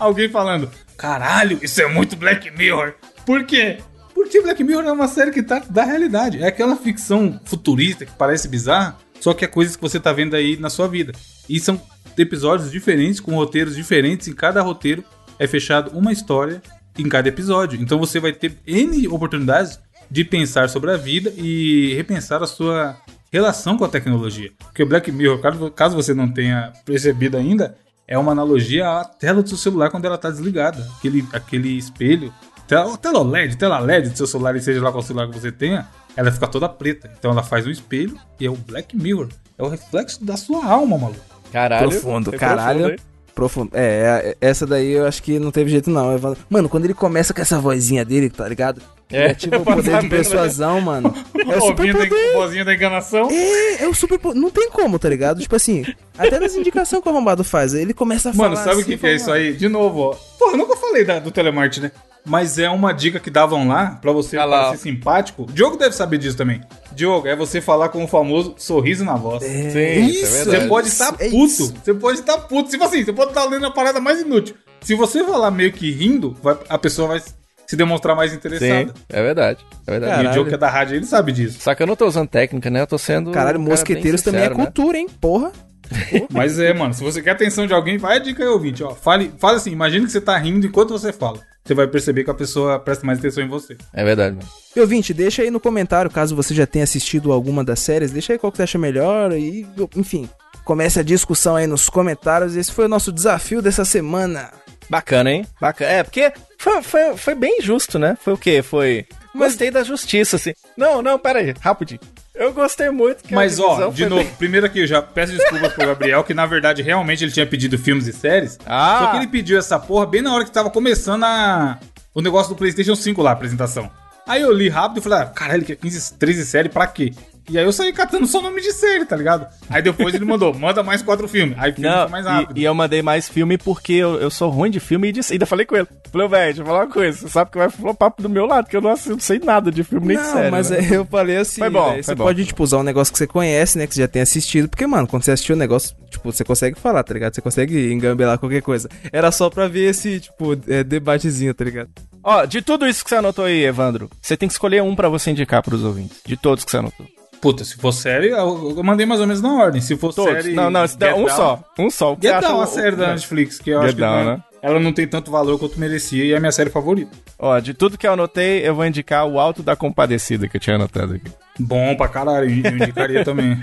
alguém falando: Caralho, isso é muito Black Mirror. Por quê? Porque Black Mirror é uma série que tá da realidade. É aquela ficção futurista que parece bizarra, só que é coisas que você tá vendo aí na sua vida. E são episódios diferentes, com roteiros diferentes. Em cada roteiro é fechado uma história em cada episódio. Então você vai ter N oportunidades de pensar sobre a vida e repensar a sua relação com a tecnologia. Porque o Black Mirror, caso, você não tenha percebido ainda, é uma analogia à tela do seu celular quando ela está desligada. Aquele, aquele espelho, tela, tela LED, tela LED do seu celular, e seja lá qual celular que você tenha, ela fica toda preta. Então ela faz um espelho e é o Black Mirror. É o reflexo da sua alma, maluco. Caralho. Profundo, Foi caralho. profundo? Profundo. É, é, essa daí eu acho que não teve jeito não. Mano, quando ele começa com essa vozinha dele, tá ligado? É, Ele ativa o poder de saber, né? persuasão, mano. É o super poder. vozinha da enganação. É, é o super poder. Não tem como, tá ligado? Tipo assim, até nas indicações que o arrombado faz, ele começa a falar Mano, sabe o assim, que, que é isso aí? De novo, ó. Pô, eu nunca falei da- do telemarketing, né? Mas é uma dica que davam lá pra você Ah parecer simpático. Diogo deve saber disso também. Diogo, é você falar com o famoso sorriso na voz. É, Sim, isso é verdade. Você pode estar é puto. isso. Você pode estar puto. Tipo assim, você pode estar lendo a parada mais inútil. Se você falar meio que rindo, vai- a pessoa vai se demonstrar mais Sim, interessada. é verdade. É verdade. E o Caralho. Que é da rádio, ele sabe disso. Só que eu não tô usando técnica, né? Eu tô sendo. Caralho, um cara mosqueteiros bem também é sincero, né? cultura, hein? Porra. Mas é, mano, se você quer atenção de alguém, vai a dica aí, ouvinte, ó. Fale, fale assim, imagine que você tá rindo enquanto você fala. Você vai perceber que a pessoa presta mais atenção em você. É verdade, mano. E ouvinte, deixa aí no comentário, caso você já tenha assistido alguma das séries, deixa aí qual que você acha melhor e, enfim, comece a discussão aí nos comentários. Esse foi o nosso desafio dessa semana. Bacana, hein? Bacana. É, porque foi, foi, foi bem justo, né? Foi o quê? Foi. Gostei da justiça, assim. Não, não, pera aí, rapidinho. Eu gostei muito que Mas, ó, de novo, bem- primeiro aqui eu já peço desculpas pro Gabriel, que na verdade realmente ele tinha pedido filmes e séries. Ah. Só que ele pediu essa porra bem na hora que tava começando a... o negócio do PlayStation 5 lá, a apresentação. Aí eu li rápido e falei, ah, caralho, ele quer 15, 13 séries pra quê? E aí eu saí catando só nome de série, tá ligado? Aí depois ele mandou, manda mais quatro filmes. Aí filme Não, mais rápido. e, e eu mandei mais filme porque eu, eu sou ruim de filme e de, ainda falei com ele. Falei, velho, deixa eu falar uma coisa. Você sabe que vai flopar do meu lado, porque eu não, assi- não sei nada de filme nem de Não, série. mas né? eu falei assim, Foi bom, velho, foi você bom. pode, tipo, usar um negócio que você conhece, né, que você já tem assistido, porque, mano, quando você assistiu o negócio, tipo, você consegue falar, tá ligado? Você consegue engambelar qualquer coisa. Era só pra ver esse, tipo, é, debatezinho, tá ligado? Ó, de tudo isso que você anotou aí, Evandro, você tem que escolher um pra você indicar pros ouvintes. De todos que você anotou. Puta, se for série, eu, eu mandei mais ou menos na ordem. Se for Todos. série. não, não, Get um Down- só. Um só. O que Get Down, o- a série da Netflix, que eu Get acho que Down, não- né? ela não tem tanto valor quanto merecia e é a minha série favorita. Ó, de tudo que eu anotei, eu vou indicar o Alto da Compadecida que eu tinha anotado aqui. Bom pra caralho, eu indicaria também.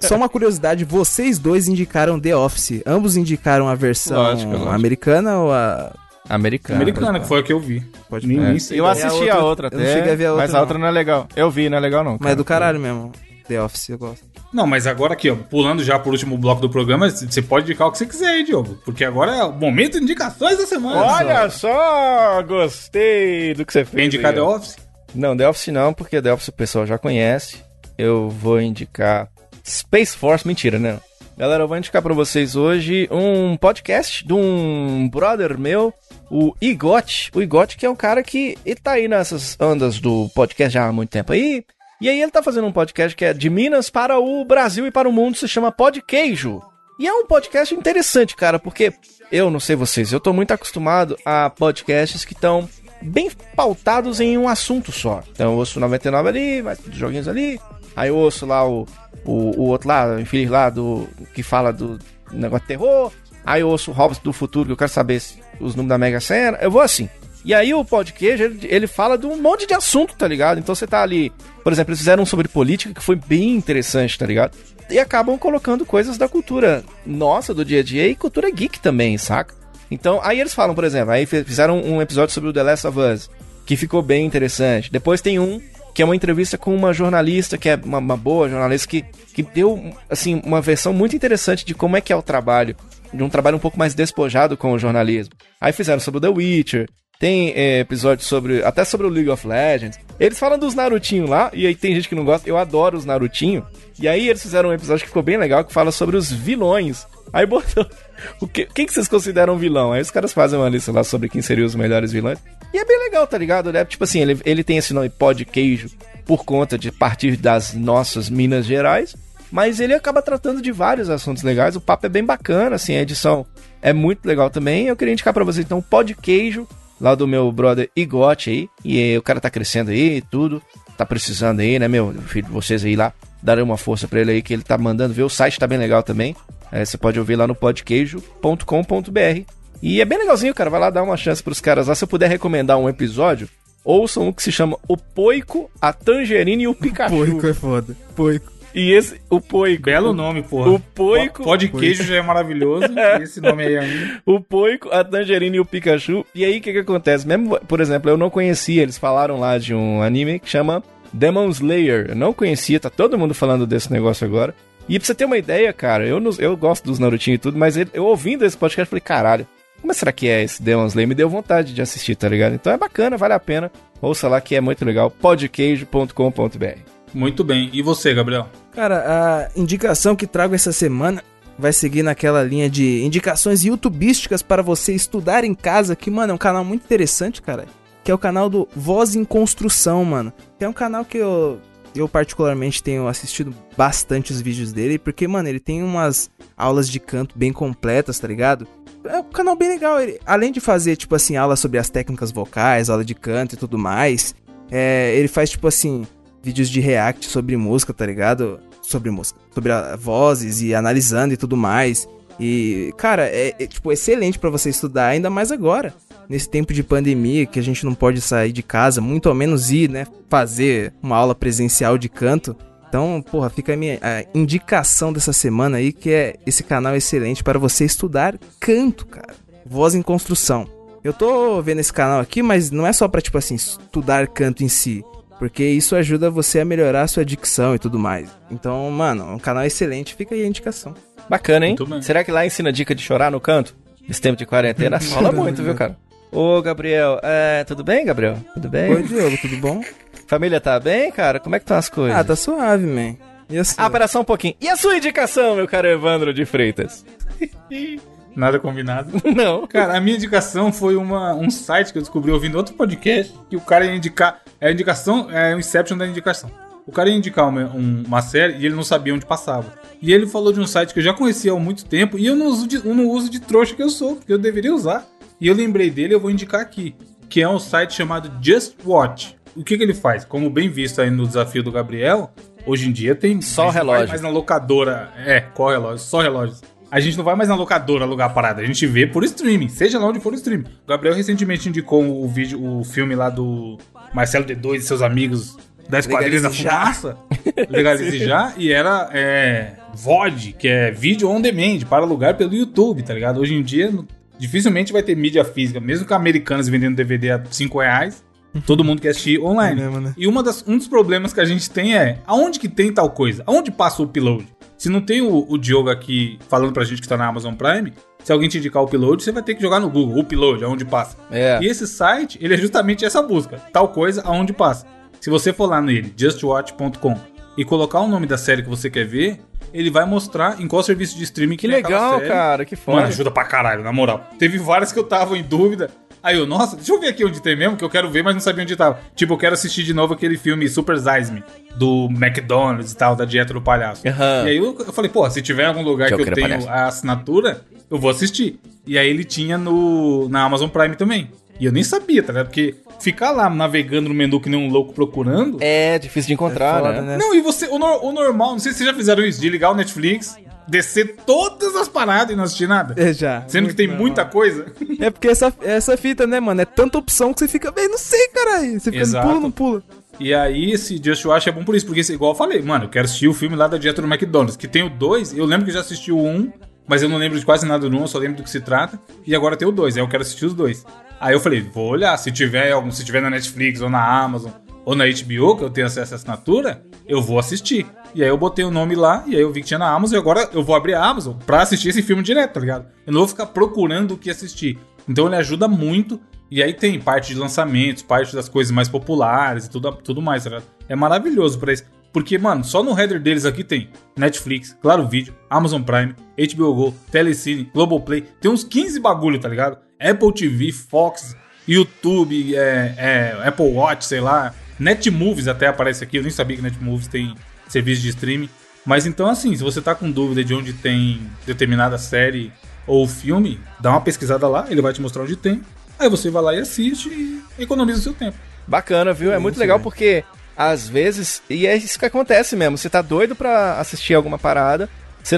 Só uma curiosidade, vocês dois indicaram The Office. Ambos indicaram a versão Lógico, lógico. americana ou a... Americana. Americana, que foi a que eu vi. Pode nem, É. nem sei. Eu assisti a a outra- outra eu não até, cheguei a ver a outra, mas a outra não é legal. Eu vi, não é legal não. Mas é do caralho mesmo. The Office, eu gosto. Não, mas agora aqui, ó, pulando já pro último bloco do programa, você pode indicar o que você quiser aí, Diogo. Porque agora é o momento de indicações da semana. Olha só, gostei do que você fez. Quer indicar aí, The. Office? Não, The Office não, porque The Office o pessoal já conhece. Eu vou indicar Space Force, mentira, né? Galera, eu vou indicar pra vocês hoje um podcast de um brother meu, o Igote. O Igote que é um cara que ele tá aí nessas andas do podcast já há muito tempo aí. E aí ele tá fazendo um podcast que é de Minas para o Brasil e para o mundo, se chama Podqueijo. E é um podcast interessante, cara, porque eu não sei vocês, eu tô muito acostumado a podcasts que estão bem pautados em um assunto só. Então eu ouço 99 ali, mais joguinhos ali. Aí eu ouço lá o, o, o outro lá, o infeliz lá, do, que fala do negócio de terror. Aí eu ouço o Hobbs do futuro, que eu quero saber se- os números da Mega Sena. Eu vou assim. E aí o podcast, ele, ele fala de um monte de assunto, tá ligado? Então você tá ali... Por exemplo, eles fizeram um sobre política que foi bem interessante, tá ligado? E acabam colocando coisas da cultura nossa, do dia a dia, e cultura geek também, saca? Então, aí eles falam, por exemplo, aí fizeram um episódio sobre o The Last of Us, que ficou bem interessante. Depois tem um que é uma entrevista com uma jornalista, que é uma, uma boa jornalista, que, que deu, assim, uma versão muito interessante de como é que é o trabalho, de um trabalho um pouco mais despojado com o jornalismo. Aí fizeram sobre o The Witcher, tem é, episódios sobre, até sobre o League of Legends. Eles falam dos Narutinho lá, e aí tem gente que não gosta, eu adoro os Narutinho. E aí eles fizeram um episódio que ficou bem legal, que fala sobre os vilões. Aí botou. O que, quem que vocês consideram vilão? Aí os caras fazem uma lista lá sobre quem seriam os melhores vilões. E é bem legal, tá ligado? Né? Tipo assim, ele, ele tem esse nome pó de queijo por conta de partir das nossas Minas Gerais. Mas ele acaba tratando de vários assuntos legais. O papo é bem bacana, assim, a edição é muito legal também. Eu queria indicar pra vocês, então, pó de queijo, lá do meu brother Igote aí. E o cara tá crescendo aí e tudo. Tá precisando aí, né, meu? Filho de vocês aí lá. Darem uma força pra ele aí, que ele tá mandando ver. O site tá bem legal também. É, você pode ouvir lá no podqueijo.com.br. E é bem legalzinho, cara. Vai lá dar uma chance pros caras lá. Se eu puder recomendar um episódio, ouçam um que se chama O Poico, a Tangerina e o Pikachu. Poico é foda. Poico. E esse, o Poico. Belo nome, porra. O Poico. Pó de queijo já é maravilhoso. Esse nome aí ainda. O Poico, a Tangerina e o Pikachu. E aí, o que que acontece? Mesmo, por exemplo, eu não conhecia, eles falaram lá de um anime que chama Demon Slayer. Eu não conhecia, tá todo mundo falando desse negócio agora. E pra você ter uma ideia, cara, eu, não- eu gosto dos Narutinho e tudo, mas ele- eu ouvindo esse podcast, falei, caralho, como será que é esse Demon Slayer? Me deu vontade de assistir, tá ligado? Então é bacana, vale a pena. Ouça lá que é muito legal, podqueijo.com.br. Muito bem. E você, Gabriel? Cara, a indicação que trago essa semana vai seguir naquela linha de indicações youtubísticas para você estudar em casa, que, mano, é um canal muito interessante, cara. Que é o canal do Voz em Construção, mano. Que é um canal que eu, eu particularmente tenho assistido bastante os vídeos dele, porque, mano, ele tem umas aulas de canto bem completas, tá ligado? É um canal bem legal. Ele, além de fazer, tipo assim, aula sobre as técnicas vocais, aula de canto e tudo mais, é, ele faz, tipo assim, vídeos de react sobre música, tá ligado? Sobre música, sobre a, vozes e analisando e tudo mais. E, cara, é, é, tipo excelente pra você estudar, ainda mais agora, nesse tempo de pandemia que a gente não pode sair de casa, muito ao menos ir, né, fazer uma aula presencial de canto. Então, porra, fica a minha a indicação dessa semana aí, que é esse canal excelente para você estudar canto, cara. Voz em construção. Eu tô vendo esse canal aqui, mas não é só pra, tipo assim, estudar canto em si. Porque isso ajuda você a melhorar a sua dicção e tudo mais. Então, mano, um canal excelente, fica aí a indicação. Bacana, hein? Será que lá ensina dica de chorar no canto? Nesse tempo de quarentena? Rola muito, viu, cara? Ô, Gabriel. É, tudo bem, Gabriel? Tudo bem? Oi, Diogo, tudo bom? Família tá bem, cara? Como é que estão as coisas? Ah, tá suave, man. E assim, Ah, pera só um pouquinho. E a sua indicação, meu caro Evandro de Freitas? Nada combinado. Não. Cara, a minha indicação foi uma, um site que eu descobri ouvindo outro podcast que o cara ia indicar. É a indicação, é o Inception da indicação. O cara ia indicar uma, um- uma série e ele não sabia onde passava. E ele falou de um site que eu já conhecia há muito tempo e eu não uso de, eu não uso de trouxa que eu sou, que eu deveria usar. E eu lembrei dele, eu vou indicar aqui. Que é um site chamado Just Watch. O que, que ele faz? Como bem visto aí no desafio do Gabriel, hoje em dia tem. Só relógio. mais na locadora. É, qual relógio? Só relógios. A gente não vai mais na locadora alugar a parada, a gente vê por streaming, seja lá onde for o streaming. O Gabriel recentemente indicou o vídeo, o filme lá do Marcelo D2 e seus amigos das quadrilhas da fumaça. Legalize já. E era é, VOD, que é vídeo on demand, para alugar pelo YouTube, tá ligado? Hoje em dia, dificilmente vai ter mídia física, mesmo com americanas vendendo DVD a 5 reais. Todo mundo quer assistir online. É mesmo, né? E uma das, um dos problemas que a gente tem é aonde que tem tal coisa? Aonde passa o upload? Se não tem o, o Diogo aqui falando pra gente que tá na Amazon Prime, se alguém te indicar o upload, você vai ter que jogar no Google, upload, aonde passa. É. E esse site, ele é justamente essa busca, tal coisa aonde passa. Se você for lá nele, justwatch.com, e colocar o nome da série que você quer ver, ele vai mostrar em qual serviço de streaming Que tem aquela legal, cara. Que Mano, foda. ajuda pra caralho, na moral. Teve várias que eu tava em dúvida. Aí eu, nossa, deixa eu ver aqui onde tem mesmo, que eu quero ver, mas não sabia onde tava. Tipo, eu quero assistir de novo aquele filme Super Size Me, do McDonald's e tal, da dieta do palhaço. Aham. E aí eu, eu falei, pô, se tiver algum lugar Que eu que eu tenho palhaço. a assinatura, eu vou assistir. E aí ele tinha no, na Amazon Prime também. E eu nem sabia, tá ligado? Porque ficar lá navegando no menu que nem um louco procurando. É difícil de encontrar, É foda, né? né? Não, e você, o, nor- o normal, não sei se vocês já fizeram isso, de ligar o Netflix, descer todas as paradas e não assistir nada. É já. Sendo que tem muita coisa. É porque essa, essa fita, né, mano? É tanta opção que você fica, bem, não sei, caralho. Você fica, Exato. não pula, não pula. E aí, esse Just Watch é bom por isso, porque, igual eu falei, mano, eu quero assistir o filme lá da dieta do McDonald's, que tem o 2, eu lembro que eu já assisti o 1, um, mas eu não lembro de quase nada do 1, um, eu só lembro do que se trata, e agora tem o 2, aí eu quero assistir os dois. Aí eu falei, vou olhar, se tiver algum, se tiver na Netflix, ou na Amazon, ou na HBO, que eu tenho acesso à assinatura, eu vou assistir. E aí eu botei o nome lá, e aí eu vi que tinha na Amazon, e agora eu vou abrir a Amazon pra assistir esse filme direto, tá ligado? Eu não vou ficar procurando o que assistir. Então ele ajuda muito, e aí tem parte de lançamentos, parte das coisas mais populares e tudo, tudo mais, tá ligado? É maravilhoso pra isso. Porque, mano, só no header deles aqui tem Netflix, Claro Vídeo, Amazon Prime, HBO Go, Telecine, Globoplay. Tem uns 15 bagulho, tá ligado? Apple TV, Fox, YouTube, é, é, Apple Watch, sei lá. Netmovies até aparece aqui. Eu nem sabia que Netmovies tem serviço de streaming. Mas então, assim, se você tá com dúvida de onde tem determinada série ou filme, dá uma pesquisada lá, ele vai te mostrar onde tem. Aí você vai lá e assiste e economiza o seu tempo. Bacana, viu? É muito legal porque, às vezes, e é isso que acontece mesmo. Você tá doido pra assistir alguma parada.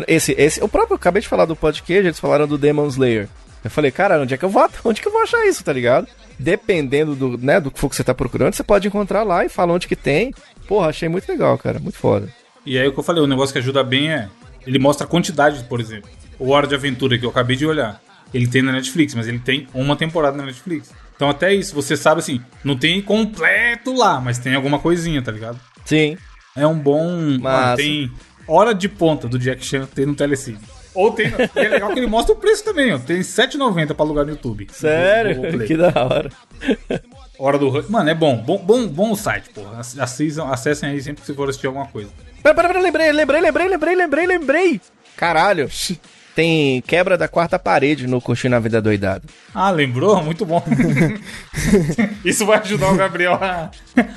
Esse, esse, o próprio, eu acabei de falar do podcast, eles falaram do Demon Slayer. Eu falei, cara, onde é que eu vou, onde que eu vou achar isso, tá ligado? Dependendo do, né, do que for que você tá procurando, você pode encontrar lá e fala onde que tem. Porra, achei muito legal, cara, muito foda. E aí o que eu falei, o negócio que ajuda bem é. Ele mostra a quantidade, por exemplo. O Hora de Aventura que eu acabei de olhar. Ele tem na Netflix, mas ele tem uma temporada na Netflix. Então até isso, você sabe assim, não tem completo lá, mas tem alguma coisinha, tá ligado? Sim. É um bom. Massa. tem Hora de Ponta do Jack Chan, tem no Telecine. Ou tem. e é legal que ele mostra o preço também, ó. Tem R$7,90 pra alugar no YouTube. Sério? No Globoplay. que da hora. Hora do Rush. Mano, é bom. Bom, bom, bom o site, porra. Assistam, acessem aí sempre que você for assistir alguma coisa. Pera, pera, pera, lembrei, lembrei, lembrei, lembrei, lembrei, lembrei. Caralho. Tem quebra da quarta parede no Curtindo a Vida Doidado. Ah, lembrou? Muito bom. Isso vai ajudar o Gabriel a,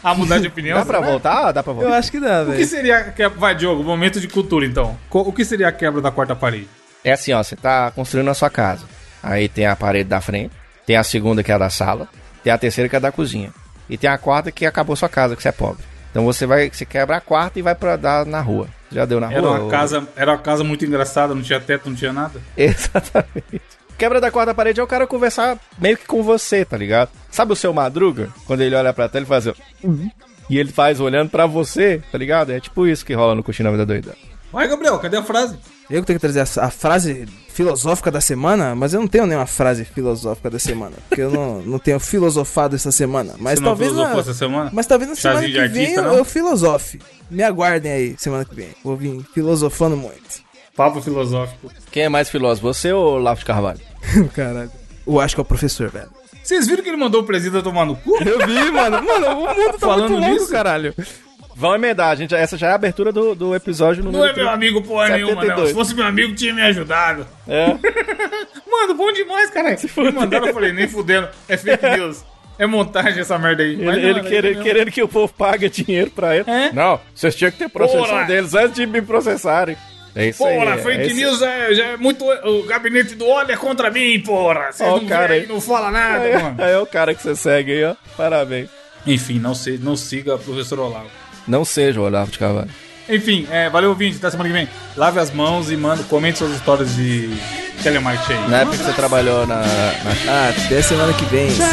a mudar de opinião. Dá pra será? voltar? Dá pra Eu voltar? acho que dá, O que velho. seria. Vai, Diogo, momento de cultura então. O que seria a quebra da quarta parede? É assim, ó, você tá construindo a sua casa. Aí tem a parede da frente, tem a segunda que é a da sala, tem a terceira que é a da cozinha. E tem a quarta que acabou sua casa, que você é pobre. Então você vai, você quebra a quarta e vai pra dar na rua. Já deu na Era rua? uma, ou- casa, era uma casa muito engraçada, não tinha teto, não tinha nada. Exatamente. Quebra da quarta parede é o cara conversar meio que com você, tá ligado? Sabe o seu Madruga? Quando ele olha pra tela, ele faz assim, E ele faz olhando pra você, tá ligado? É tipo isso que rola no Curtindo a Vida Doida. Vai, Gabriel, cadê a frase? Eu que tenho que trazer a, a frase filosófica da semana, mas eu não tenho nenhuma frase filosófica da semana. Porque eu não, não tenho filosofado essa semana. Mas Você não talvez. filosofou Na, essa semana? mas talvez na semana Chazinho que de vem artista, eu, não? eu filosofe. Me aguardem aí, semana que vem. Vou vir filosofando muito. Papo filosófico. Quem é mais filósofo, você ou Lavo de Carvalho? Caralho. Eu acho que é o professor, velho. Vocês viram que ele mandou o presida tomar no cu? Eu vi, mano. Mano, o mundo tá Falando muito louco, nisso? caralho. Vamos emendar, a gente, essa já é a abertura do, do episódio número Não é meu amigo porra nenhuma, não. 72. Se fosse meu amigo, tinha me ajudado. É. Mano, bom demais, caralho. Me mandaram, eu falei, nem fudendo. É fake news. É montagem essa merda aí. Ele, não, ele isso mesmo. querendo que o povo pague dinheiro pra ele. É? Não, vocês tinham que ter processado deles antes de me processarem. É isso aí. Porra, é fake esse- news é, já é muito. O gabinete do óleo é contra mim, porra. Vocês não o cara aí. não fala nada, mano. É, é o cara que você segue aí, ó. Parabéns. Enfim, não, sei, não siga o professor Olavo. Não seja o Olavo de Carvalho. Enfim, é, valeu, ouvinte. Até semana que vem. Lave as mãos e manda, comente suas histórias de telemarketing aí. Na época que você trabalhou na, na Ah, até semana que vem. Só